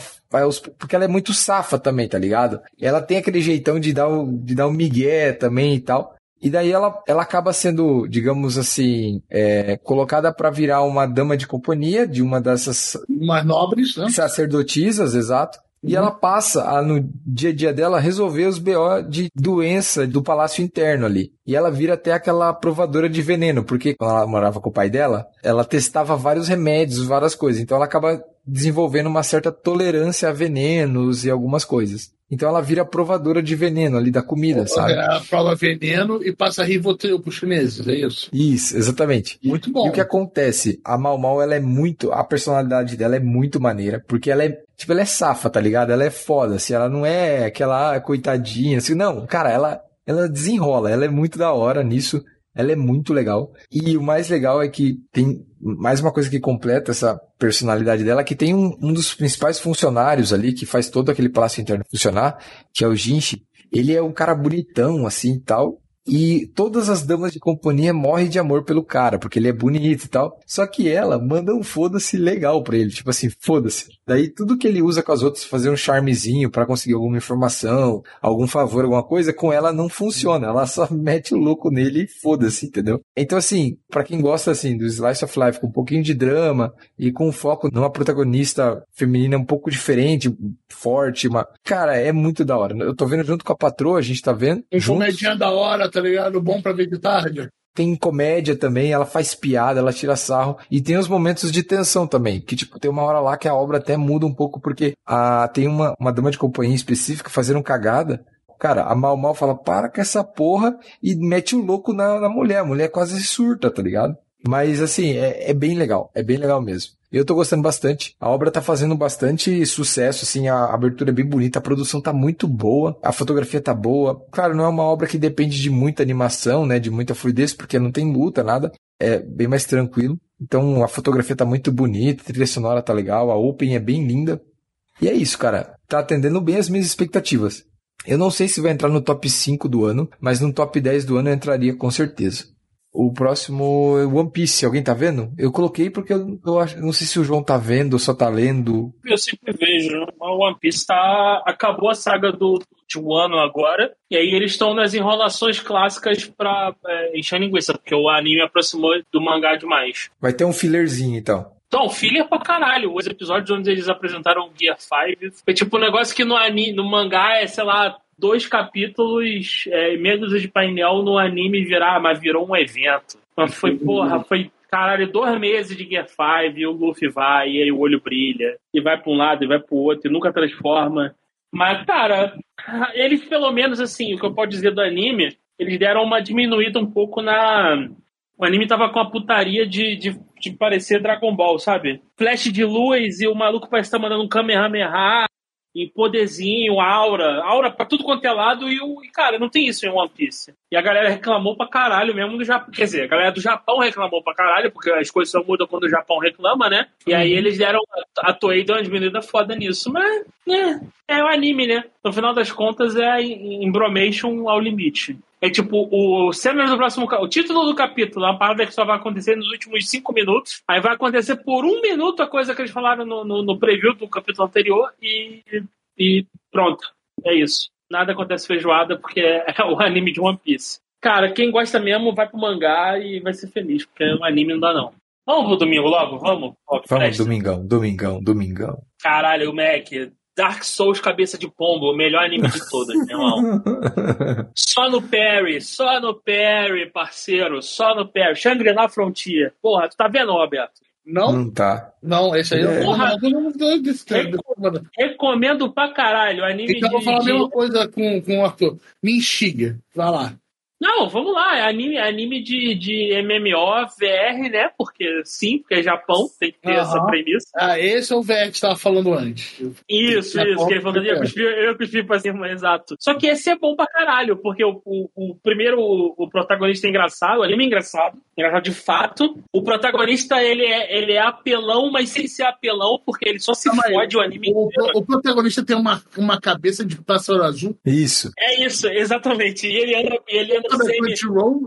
porque ela é muito safa também, tá ligado? E ela tem aquele jeitão de dar o, de dar um migué também e tal. E daí ela, ela acaba sendo, digamos assim, é, colocada pra virar uma dama de companhia de uma dessas Mais nobres, né? sacerdotisas, exato. E ela passa a, no dia a dia dela, resolver os BO de doença do palácio interno ali. E ela vira até aquela provadora de veneno, porque quando ela morava com o pai dela, ela testava vários remédios, várias coisas. Então ela acaba desenvolvendo uma certa tolerância a venenos e algumas coisas. Então ela vira provadora de veneno ali da comida, sabe? Ela prova veneno e passa Rivotril pros chineses, é isso? Isso, exatamente. Muito bom. E o que acontece? A Mal Mal, ela é muito. A personalidade dela é muito maneira, porque ela é. Tipo, ela é safa, tá ligado? Ela é foda, assim. Ela não é aquela ah, coitadinha, assim. Não, cara, ela, ela desenrola. Ela é muito da hora nisso. Ela é muito legal. E o mais legal é que tem mais uma coisa que completa essa personalidade dela, que tem um, um dos principais funcionários ali, que faz todo aquele palácio interno funcionar, que é o Jinchi. Ele é um cara bonitão, assim, tal. E todas as damas de companhia morrem de amor pelo cara, porque ele é bonito e tal. Só que ela manda um foda-se legal pra ele. Tipo assim, foda-se. Daí tudo que ele usa com as outras, fazer um charmezinho pra conseguir alguma informação, algum favor, alguma coisa, com ela não funciona. Ela só mete o louco nele e foda-se, entendeu? Então assim, pra quem gosta assim do Slice of Life com um pouquinho de drama e com foco numa protagonista feminina um pouco diferente, forte, uma... Cara, é muito da hora. Eu tô vendo junto com a patroa, a gente tá vendo. Um juntos. da hora, tá ligado? Bom pra ver de tarde. tem comédia também, ela faz piada, ela tira sarro. E tem os momentos de tensão também. Que, tipo, tem uma hora lá que a obra até muda um pouco, porque a, tem uma, uma dama de companhia específica fazendo cagada. Cara, a Mal Mal fala, para com essa porra e mete o louco na, na mulher. A mulher quase surta, tá ligado? Mas, assim, é, é bem legal. É bem legal mesmo. Eu tô gostando bastante. A obra tá fazendo bastante sucesso, assim, a abertura é bem bonita, a produção tá muito boa, a fotografia tá boa. Claro, não é uma obra que depende de muita animação, né, de muita fluidez, porque não tem luta, nada. é bem mais tranquilo. Então a fotografia tá muito bonita, a trilha sonora tá legal, a Open é bem linda. E é isso, cara. Tá atendendo bem as minhas expectativas. Eu não sei se vai entrar no top 5 do ano, mas no top 10 do ano eu entraria com certeza. O próximo é One Piece, alguém tá vendo? Eu coloquei porque eu, eu acho, não sei se o João tá vendo ou só tá lendo. Eu sempre vejo. O One Piece tá. Acabou a saga do, de Wano agora. E aí eles estão nas enrolações clássicas pra é, encher linguiça, porque o anime aproximou do mangá demais. Vai ter um fillerzinho então. Então, filler pra caralho. Os episódios onde eles apresentaram o Gear 5 foi tipo um negócio que no, anime, no mangá é, sei lá, dois capítulos, é, medos de painel no anime virar, mas virou um evento. Mas foi, porra, foi caralho, dois meses de Gear 5 e o Luffy vai, e aí o olho brilha, e vai pra um lado e vai pro outro, e nunca transforma. Mas, cara, eles pelo menos, assim, o que eu posso dizer do anime, eles deram uma diminuída um pouco na. O anime tava com a putaria de, de, de parecer Dragon Ball, sabe? Flash de luz e o maluco parece estar tá mandando um Kamehameha e poderzinho, aura, aura pra tudo quanto é lado, e, o, e, cara, não tem isso em One Piece. E a galera reclamou pra caralho mesmo do Japão. Quer dizer, a galera do Japão reclamou pra caralho, porque as coisas só mudam quando o Japão reclama, né? E aí uhum. eles deram. A Toei deu uma diminuída foda nisso. Mas, né? É o anime, né? No final das contas, é Embromation ao limite. É tipo, o cenas do próximo. O título do capítulo é uma parada que só vai acontecer nos últimos cinco minutos. Aí vai acontecer por um minuto a coisa que eles falaram no, no, no preview do capítulo anterior e, e pronto. É isso. Nada acontece feijoada porque é, é o anime de One Piece. Cara, quem gosta mesmo vai pro mangá e vai ser feliz, porque o anime não dá não. Vamos pro domingo logo? Vamos? Vamos, domingão, domingão, domingão. Caralho, o Mac, Dark Souls Cabeça de Pombo, o melhor anime de todos, meu irmão. só no Perry, só no Perry, parceiro, só no Perry. Shangri-La Frontier. Porra, tu tá vendo, Roberto? Não? Não tá. Não, esse aí é. Porra, eu recomendo, recomendo pra caralho. Anime então, de, vou falar a mesma coisa com, com o Arthur. Me enxiga. Vai lá. Não, vamos lá, é anime, é anime de, de MMO, VR, né? Porque sim, porque é Japão, tem que ter uhum. essa premissa. Ah, esse é o VR que você tava falando antes. Isso, isso, que ele falou, eu cuspi, eu pra cima, exato. Só que esse é bom pra caralho, porque o, o, o primeiro, o, o, protagonista é engraçado, o anime é engraçado, engraçado de fato. O protagonista, ele é, ele é apelão, mas sem ser apelão, porque ele só se Calma fode o anime o, o, o, protagonista tem uma, uma cabeça de pássaro azul. Isso. É isso, exatamente. E ele anda, ele anda semi...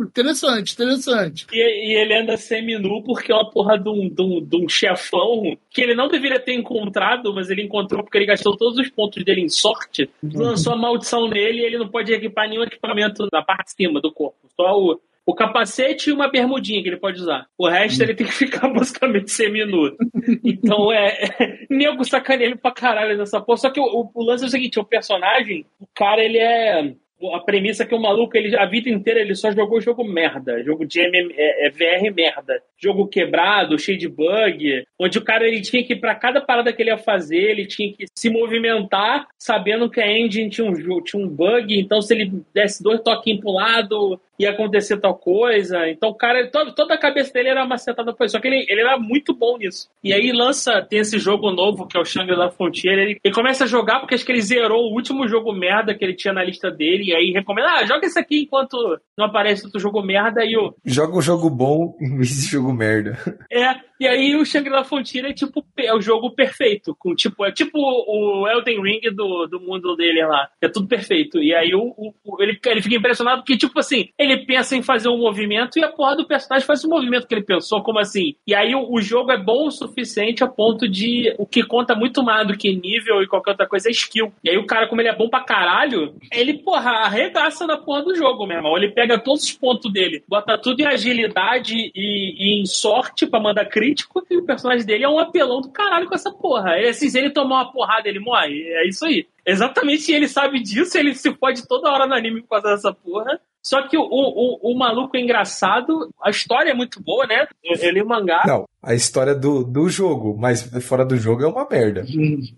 Interessante, interessante. E, e, ele anda semi-nu porque é uma porra de um, de, um, de um chefão que ele não deveria ter encontrado, mas ele encontrou porque ele gastou todos os pontos dele em sorte, uhum. lançou a maldição nele e ele não pode equipar nenhum equipamento na parte de cima do corpo. Só o, o capacete e uma bermudinha que ele pode usar. O resto ele tem que ficar basicamente semi-nu. Então é. é nego sacaneia ele pra caralho nessa porra. Só que o, o, lance é o seguinte: o personagem, o cara, ele é a premissa é que o maluco, ele, a vida inteira, ele só jogou jogo merda. Jogo de MM, é, é VR merda. Jogo quebrado, cheio de bug. Onde o cara ele tinha que, para cada parada que ele ia fazer, ele tinha que se movimentar sabendo que a engine tinha um, tinha um bug. Então, se ele desse dois toquinhos pro lado, ia acontecer tal coisa. Então, o cara, todo, toda a cabeça dele era macetada por isso. Só que ele, ele era muito bom nisso. E aí lança, tem esse jogo novo, que é o Shangri-La Frontier. Ele, ele começa a jogar porque acho que ele zerou o último jogo merda que ele tinha na lista dele. E aí recomenda, ah, joga esse aqui enquanto não aparece outro jogo merda. E o... Joga um jogo bom em vez de jogo merda. É, e aí o Shangri-La Frontier é tipo é o jogo perfeito. Com, tipo, é tipo o Elden Ring do, do mundo dele lá. É tudo perfeito. E aí o, o, ele, ele fica impressionado porque, tipo assim, ele pensa em fazer um movimento e a porra do personagem faz o movimento que ele pensou, como assim? E aí o, o jogo é bom o suficiente a ponto de o que conta muito mais do que nível e qualquer outra coisa é skill. E aí o cara, como ele é bom pra caralho, ele, porra, arregaça na porra do jogo, meu irmão. Ele pega todos os pontos dele, bota tudo em agilidade e, e em sorte para mandar crítico, e o personagem dele é um apelão do caralho com essa porra. Ele, assim, se ele tomar uma porrada, ele morre. É isso aí. Exatamente ele sabe disso, ele se pode toda hora no anime causa dessa porra. Só que o, o, o maluco é engraçado, a história é muito boa, né? Eu, eu li o mangá. Não, a história do, do jogo, mas fora do jogo é uma merda.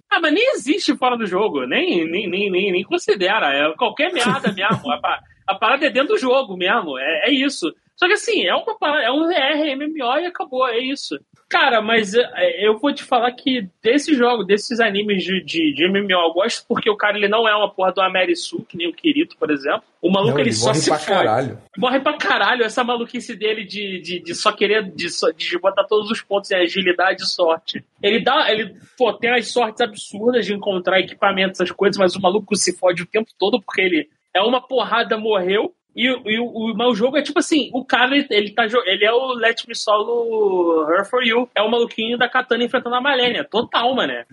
Ah, mas nem existe fora do jogo, nem, nem, nem, nem, nem considera. É qualquer merda mesmo. a, a parada é dentro do jogo mesmo, é, é isso. Só que assim, é uma parada, é um VR, MMO e acabou, é isso. Cara, mas é, eu vou te falar que desse jogo, desses animes de, de, de MMO, eu gosto porque o cara ele não é uma porra do Amerisu, que nem o Kirito, por exemplo. O maluco Não, ele, ele só morre se pra fode. caralho. Morre pra caralho essa maluquice dele de, de, de só querer de, de botar todos os pontos em agilidade e sorte. Ele dá. Ele pô, tem as sortes absurdas de encontrar equipamentos, essas coisas, mas o maluco se fode o tempo todo porque ele é uma porrada, morreu. E, o- e o, o, o jogo é tipo assim, o cara ele, ele tá ele é o Let Me Solo Her For You, é o maluquinho da katana enfrentando a Malenia, total, mané.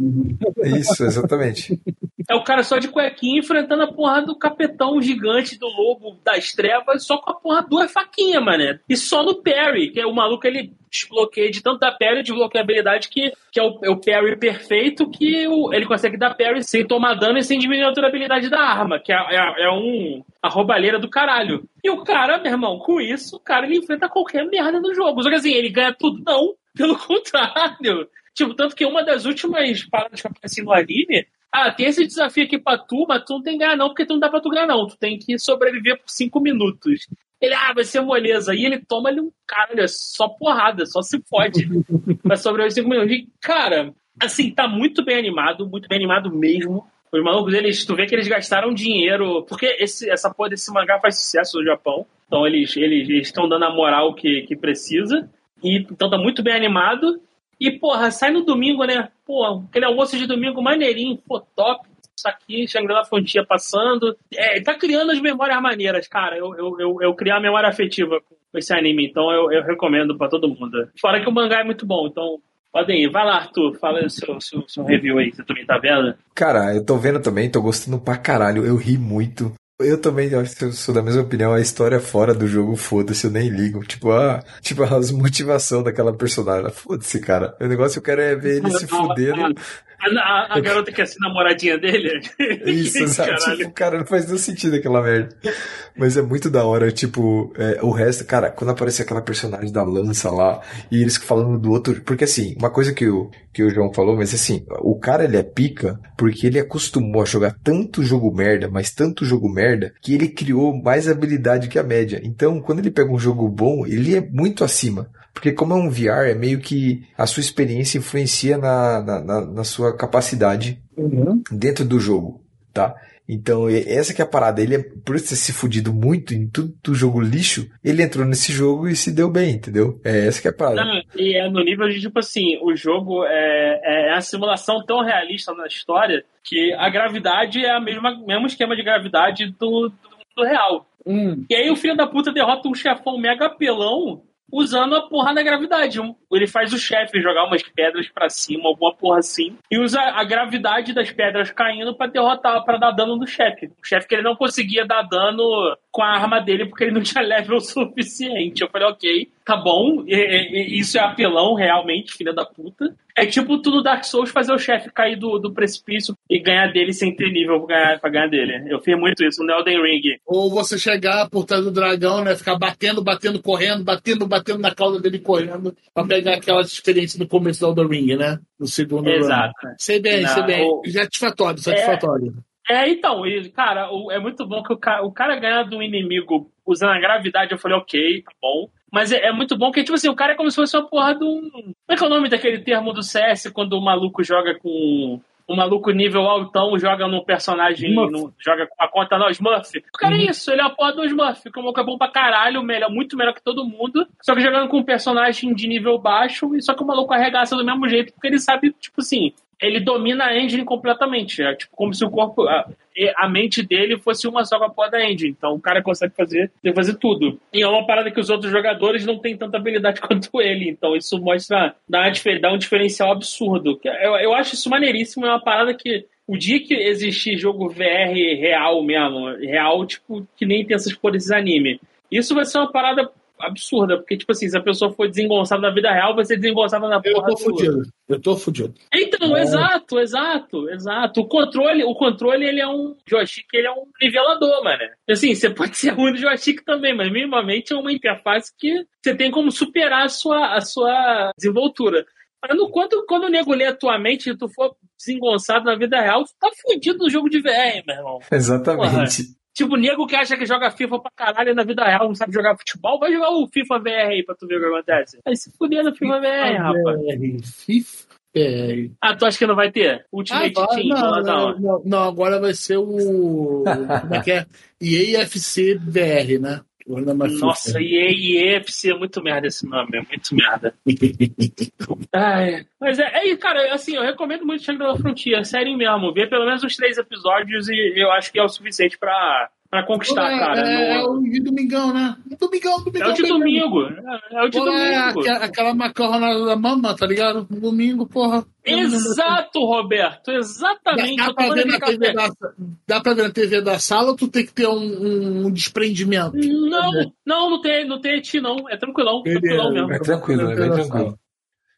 Isso, exatamente. É o cara só de cuequinha enfrentando a porra do capetão gigante do lobo das trevas, só com a porra duas faquinhas, mané. E só no parry, que é o maluco, ele desbloqueia de tanto dar parry, desbloqueia a habilidade que, que é, o, é o parry perfeito, que o- ele consegue dar parry sem tomar dano e sem diminuir a durabilidade da arma, que é, é, é um a roubalheira do caralho. E o cara, meu irmão, com isso, o cara ele enfrenta qualquer merda no jogo. Só que assim, ele ganha tudo? Não, pelo contrário. Tipo, tanto que uma das últimas paradas que aparece no anime ah, tem esse desafio aqui pra tu, mas tu não tem ganhar não, porque tu não dá pra tu ganhar não. Tu tem que sobreviver por cinco minutos. Ele, ah, vai ser moleza. E ele toma ali um caralho, é só porrada, só se fode. vai sobreviver cinco minutos. E, cara, assim, tá muito bem animado, muito bem animado mesmo. Os malucos, eles, tu vê que eles gastaram dinheiro, porque esse, essa porra desse mangá faz sucesso no Japão. Então eles eles estão dando a moral que, que precisa. E, então tá muito bem animado. E, porra, sai no domingo, né? Pô, aquele almoço de domingo maneirinho, pô, top. Isso aqui, Shangri-La Fontia passando. É, tá criando as memórias maneiras, cara. Eu, eu, eu, eu criei a memória afetiva com esse anime, então eu, eu recomendo pra todo mundo. Fora que o mangá é muito bom, então podem ir. Vai lá, Arthur, fala o seu, seu, seu review aí, você também tá vendo? Cara, eu tô vendo também, tô gostando pra caralho. Eu ri muito. Eu também acho que eu sou da mesma opinião. A história fora do jogo, foda-se, eu nem ligo. Tipo, a, tipo, as motivação daquela personagem. Foda-se, cara. O negócio eu quero é ver ele se fudendo. A, a- a garota que é assim, namoradinha dele? Isso? Caralho. Tipo, cara, não faz nenhum sentido aquela merda. Mas é muito da hora, tipo, é, o resto, cara, quando aparece aquela personagem da lança lá, e eles falando do outro. Porque assim, uma coisa que o, que o João falou, mas assim, o cara ele é pica porque ele acostumou a jogar tanto jogo merda, mas tanto jogo merda, que ele criou mais habilidade que a média. Então, quando ele pega um jogo bom, ele é muito acima. Porque como é um VR, é meio que a sua experiência influencia na, na, na, na sua capacidade dentro do jogo, tá? Então, essa que é a parada. Ele, é, por ter se fudido muito em tudo do jogo lixo, ele entrou nesse jogo e se deu bem, entendeu? É essa que é a parada. Não, e é no nível de, tipo assim, o jogo é, é a simulação tão realista na história que a gravidade é a mesma mesmo esquema de gravidade do, do mundo real. Hum. E aí o filho da puta derrota um chefão mega apelão usando a porra da gravidade. Ele faz o chefe jogar umas pedras pra cima, alguma porra assim, e usa a gravidade das pedras caindo pra derrotar, pra dar dano no chefe. O chefe que ele não conseguia dar dano com a arma dele porque ele não tinha level suficiente. Eu falei, ok, tá bom, isso é apelão realmente, filha da puta. É tipo tu no Dark Souls fazer o chefe cair do, do precipício e ganhar dele sem ter nível pra ganhar, pra ganhar dele. Eu fiz muito isso no Elden Ring. Ou você chegar por trás do dragão, né? Ficar batendo, batendo, correndo, batendo, batendo na cauda dele correndo, pra pegar aquela experiência no começo do Elden Ring, né? No segundo Exato. run. Sei bem, Não, sei bem. o- Satisfatório, satisfatório. É, então, e, cara, o- é muito bom que o cara, o cara ganha um inimigo usando a gravidade, eu falei, ok, tá bom. Mas é, é muito bom que, tipo assim, o cara é como se fosse uma porra de um. Como é que é o nome daquele termo do CS quando o maluco joga com. O maluco nível altão joga num personagem. No- joga com a conta, não, Smurf. O cara é isso, ele é a porra do Smurf. Que o maluco é bom pra caralho, melhor, muito melhor que todo mundo. Só que jogando com um personagem de nível baixo, e só que o maluco arregaça do mesmo jeito, porque ele sabe, tipo assim, ele domina a engine completamente. É tipo como se o corpo. A, a mente dele fosse uma só com a porra da engine. Então o cara consegue fazer, fazer tudo. E é uma parada que os outros jogadores não têm tanta habilidade quanto ele. Então isso mostra. dá, dá um diferencial absurdo. Eu, eu acho isso maneiríssimo. É uma parada que. O dia que existir jogo VR real mesmo, real, tipo, que nem tem essas desses anime, isso vai ser uma parada absurda, porque, tipo assim, se a pessoa for desengonçada na vida real, vai ser desengonçada na Eu porra tô do- fudido. Eu tô fudido. então, É. exato, exato, exato. O controle, o controle ele é um joystick, ele é um nivelador, mano. Assim, você pode ser ruim no joystick também, mas minimamente é uma interface que você tem como superar a sua, a sua desenvoltura. Mas no quanto quando o nego lê a tua mente e tu for desengonçado na vida real, tu tá fudido no jogo de VR, meu irmão. Exatamente. Tipo, nego que acha que joga FIFA pra caralho na vida real, não sabe jogar futebol, vai jogar o FIFA VR aí pra tu ver o que acontece. Aí se fuder no FIFA VR, rapaz. FIFA. VR. Ah, tu acha que não vai ter? Ultimate Ah, Team, não, não, não, não, agora vai ser o. Como é que é? EAFC VR, né? É. Nossa, e EFC é muito merda esse nome, é muito merda. Ai, mas é, é, cara, assim, eu recomendo muito Shangri-La Frontier, sério mesmo. Ver pelo menos os três episódios e eu acho que é o suficiente pra, pra conquistar, é, cara. é, é No- o de domingão, né? Domingão, É domingão. o de beleza. domingo. É, é o de Pô, é domingo. aquela, aquela macarrona da mama, tá ligado? Domingo, porra. Exato, Roberto. Exatamente. Dá, tô pra ver na. TV da, dá pra ver na TV da sala ou tu tem que ter um, um desprendimento? Não, não, não tem, não tem eti, não. É tranquilão, mesmo. É tranquilo, é bem tranquilo.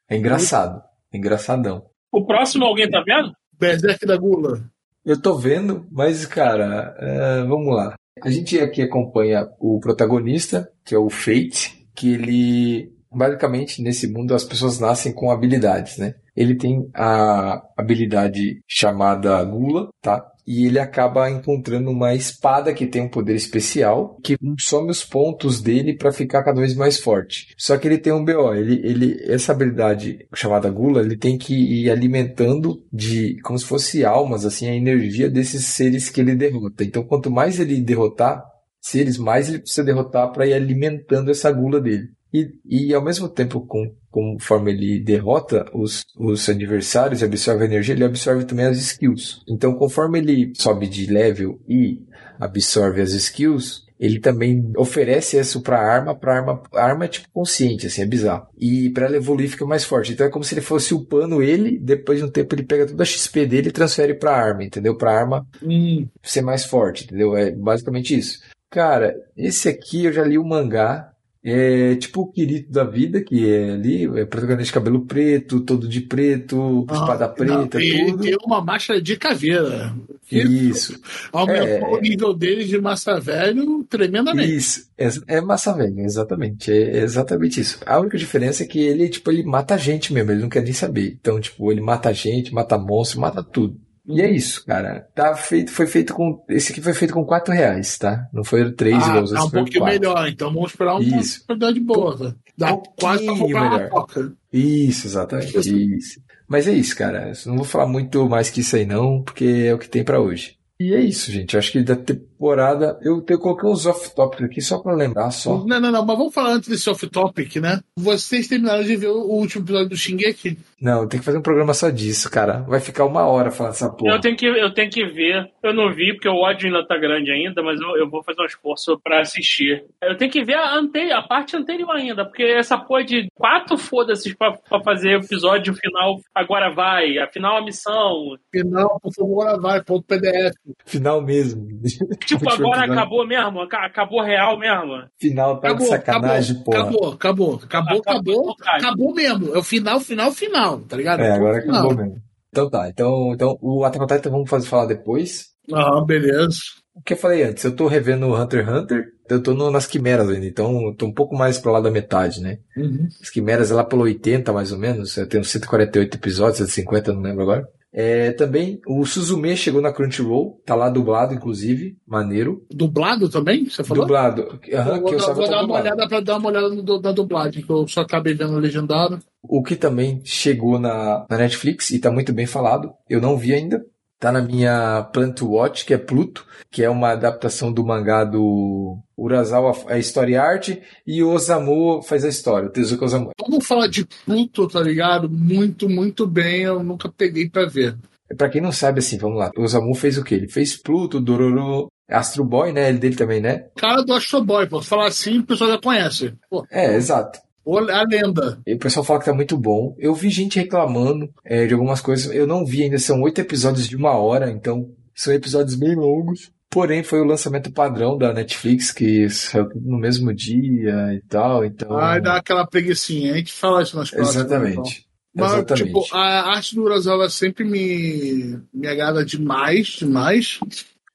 É engraçado. É engraçadão. O próximo alguém tá vendo? Berserk da Gula. Eu tô vendo, mas, cara, é, vamos lá. A gente aqui acompanha o protagonista, que é o Fate, que ele, basicamente, nesse mundo as pessoas nascem com habilidades, né? Ele tem a habilidade chamada Gula, tá? E ele acaba encontrando uma espada que tem um poder especial que some os pontos dele pra ficar cada vez mais forte. Só que ele tem um BO, ele, ele, essa habilidade chamada Gula, ele tem que ir alimentando de, como se fosse almas, assim, a energia desses seres que ele derrota. Então, quanto mais ele derrotar seres, mais ele precisa derrotar para ir alimentando essa gula dele. E, e ao mesmo tempo, com, conforme ele derrota os, os adversários e absorve a energia, ele absorve também as skills. Então, conforme ele sobe de level e absorve as skills, ele também oferece isso pra arma, pra arma, arma é tipo consciente, assim, é bizarro. E pra ela evoluir fica mais forte. Então é como se ele fosse upando ele, depois de um tempo ele pega toda a XP dele e transfere pra arma, entendeu? Pra arma Hum, ser mais forte, entendeu? É basicamente isso. Cara, esse aqui eu já li o mangá. É tipo o Kirito da vida, que é ali, é protagonista de cabelo preto, todo de preto, espada ah, preta, não, ele tudo. tem uma máscara de caveira. Isso, Aumentou É. o nível dele de massa velho tremendamente. isso. É, é massa velha, exatamente. É exatamente isso. A única diferença é que ele, tipo, ele mata a gente mesmo, ele não quer nem saber. Então, tipo, ele mata a gente, mata monstro, mata tudo. E é isso, cara. Tá feito, foi feito com. Esse aqui foi feito com 4 reais, tá? Não foi 3 Ah, os tá um pouquinho quatro. melhor, então vamos esperar uma Isso. qualidade boa. tá? Dá Um quase pra comprar uma melhor. coca. Isso, exatamente. Isso. Mas é isso, cara. Eu não vou falar muito mais que isso aí, não, porque é o que tem pra hoje. E é isso, gente. Eu acho que da temporada. Eu, eu coloquei uns off-topic aqui só pra lembrar, só. Não, não, não, mas vamos falar antes desse off-topic, né? Vocês terminaram de ver o último episódio do Shingeki? Não, tem que fazer um programa só disso, cara. Vai ficar uma hora falando essa porra. Eu tenho, que, eu tenho que ver. Eu não vi, porque o ódio ainda tá grande ainda, mas eu, eu vou fazer um esforço pra assistir. Eu tenho que ver a, ante, a parte anterior ainda, porque essa porra de quatro foda-se pra, pra fazer o episódio final agora vai, afinal a missão. Final, por favor, agora vai, ponto PDF. Final mesmo. Tipo, agora episódio. acabou mesmo? Aca- Acabou real mesmo? Final tá de Acabou, sacanagem, acabou, porra. acabou, acabou, acabou, Acabou, acabou, acabou mesmo. É o final, final, final, tá ligado? É, agora Final. acabou mesmo. Então tá, então, então o Attack on Titan vamos fazer, falar depois. Ah, beleza. O que eu falei antes, eu tô revendo o Hunter x Hunter, eu tô no- nas quimeras ainda, então eu tô um pouco mais pro lado da metade, né? Uhum. As quimeras é lá pelo 80 mais ou menos, eu tenho 148 episódios, 150, não lembro agora. É, também o Suzume chegou na Crunchyroll, tá lá dublado inclusive, maneiro. Dublado também? Você falou? Dublado, aham, vou, que eu dar- saiba vou tá dar uma olhada pra dar uma olhada no, na dublagem, que eu só acabei vendo legendado. O que também chegou na, na Netflix e tá muito bem falado, eu não vi ainda. Tá na minha Plan to Watch, que é Pluto, que é uma adaptação do mangá do Urasawa, a história e arte, e o Osamu faz a história, o Tezuka Osamu. Vamos falar de Pluto, tá ligado? Muito, muito bem. Eu nunca peguei pra ver. Pra quem não sabe, assim, vamos lá. O Osamu fez o quê? Ele fez Pluto, Dororo, Astro Boy, né? Ele dele também, né? Cara do Astro Boy, pô. Falar assim, o pessoal já conhece. Pô, É, exato. A lenda. E o pessoal fala que tá muito bom. Eu vi gente reclamando é, de algumas coisas. Eu não vi ainda, são oito episódios de uma hora, então são episódios bem longos. Porém, foi o lançamento padrão da Netflix, que saiu no mesmo dia e tal, então... Ai, dá aquela preguiçinha. A gente fala isso nas próximas. então. Exatamente. Mas, Exatamente. tipo, a arte do Urasawa sempre me, me agrada demais, demais.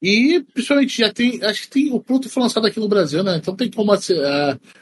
E, principalmente, já tem. Acho que tem. O Pluto foi lançado aqui no Brasil, né? Então tem como uh,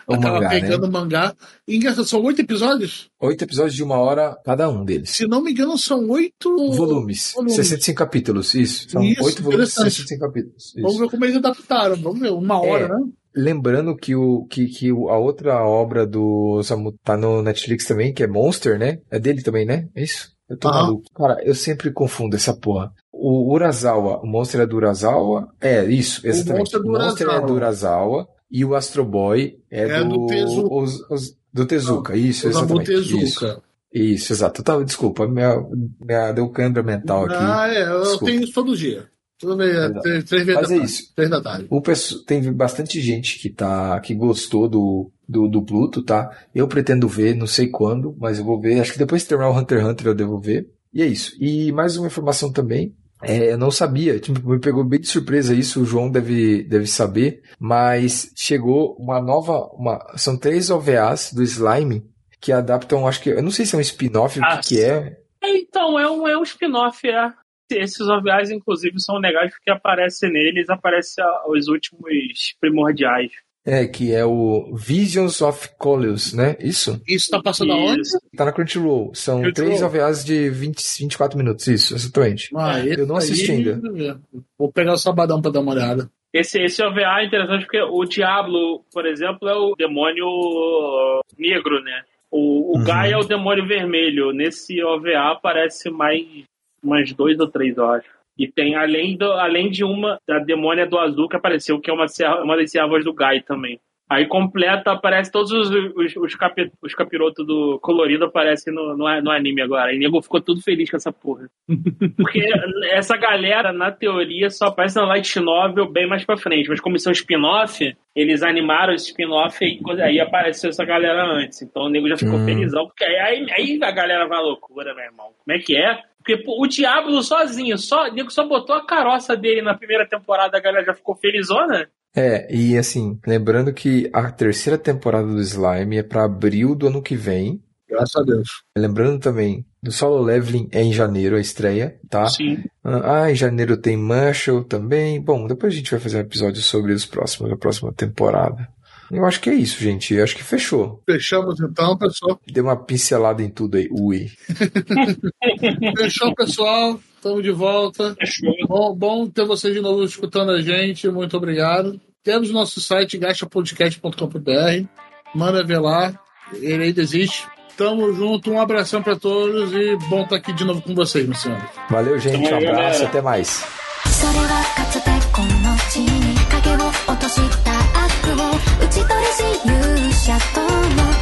O mangá, pegando né? mangá. E engraçado, são oito episódios? Oito episódios de uma hora cada um deles. Se não me engano, são oito Volumes. volumes. 65 capítulos, isso. São Isso, oito volumes de interessante. 65 capítulos. Vamos Isso. ver como eles adaptaram. Vamos ver, uma hora, É. né? Lembrando que, o, que, que a outra obra do Osamu tá no Netflix também, que é Monster, né? É dele também, né? É isso? Eu tô maluco. Cara, eu sempre confundo essa porra. O Urasawa, o Monster é do Urasawa? É, isso, exatamente. É do o Monster é do Urasawa e o Astro Boy é, É do do, Tezuka. os- os- do Tezuka. Isso, exatamente. Isso, Tezuka. isso, exato. Eu tava, desculpa, minha, minha, deu câimbra mental aqui. Ah, é. Eu Desculpa. tenho isso todo dia. Toda vez, Exato. três, três vezes Mas da é tarde. isso. Três da tarde. O pesso- tem bastante gente que tá que gostou do, do, do Pluto, tá? Eu pretendo ver, não sei quando, mas eu vou ver. Acho que depois que terminar o Hunter x Hunter eu devo ver. E é isso. E mais uma informação também. É, eu não sabia, tipo, me pegou bem de surpresa isso, o João deve, deve saber, mas chegou uma nova, uma, são três OVAs do Slime que adaptam, acho que, eu não sei se é um spin-off, o Ah, que, que é, É, Então, é um, é um spin-off, é. Esses OVAs, inclusive, são legais porque aparece neles, aparece a- os últimos primordiais. É, que é o Visions of Coleus, né? Isso? Isso tá passando aonde? Tá na Crunchyroll. São Crunchyroll. três OVAs de 20, 24 minutos. Isso, exatamente. Ah, esse Eu não assisti aí, ainda. vou pegar o sabadão pra dar uma olhada. Esse, esse OVA é interessante porque o Diablo, por exemplo, é o demônio negro, né? O, o Uhum. Gaia é o demônio vermelho. Nesse OVA aparece mais umas dois ou três, eu acho. E tem, além, do, além de uma, da demônia do azul que apareceu, que é uma, uma das servas do Gaia também. Aí completa, aparece todos os, os, os, capi, os capirotos do colorido aparecem no, no, no anime agora. E nego ficou tudo feliz com essa porra. Porque essa galera, na teoria, só aparece na Light Novel bem mais pra frente. Mas como são spin-off, eles animaram esse spin-off e aí, aí apareceu essa galera antes. Então o nego já ficou Hum. felizão. Porque aí, aí, aí a galera vai à loucura, meu irmão. Como é que é? Porque pô, o Diablo sozinho, só, o nego só botou a caroça dele na primeira temporada, a galera já ficou felizona. É, e assim, lembrando que a terceira temporada do Slime é pra abril do ano que vem. Graças a Deus. Lembrando também, do Solo Leveling é em janeiro a estreia, tá? Sim. Ah, em janeiro tem Marshall também. Bom, depois a gente vai fazer um episódio sobre os próximos, a próxima temporada. Eu acho que é isso, gente. Eu acho que fechou. Fechamos então, pessoal. Deu uma pincelada em tudo aí. Ui. Fechou, pessoal. Estamos de volta. Fechou. Bom, bom ter vocês de novo escutando a gente. Muito obrigado. Temos nosso site gastapodcast.com.br. Manda ver lá. Ele ainda existe. Tamo junto. Um abração para todos e bom estar aqui de novo com vocês, meus senhores. Valeu, gente. Um abraço. Até mais. 人し勇者との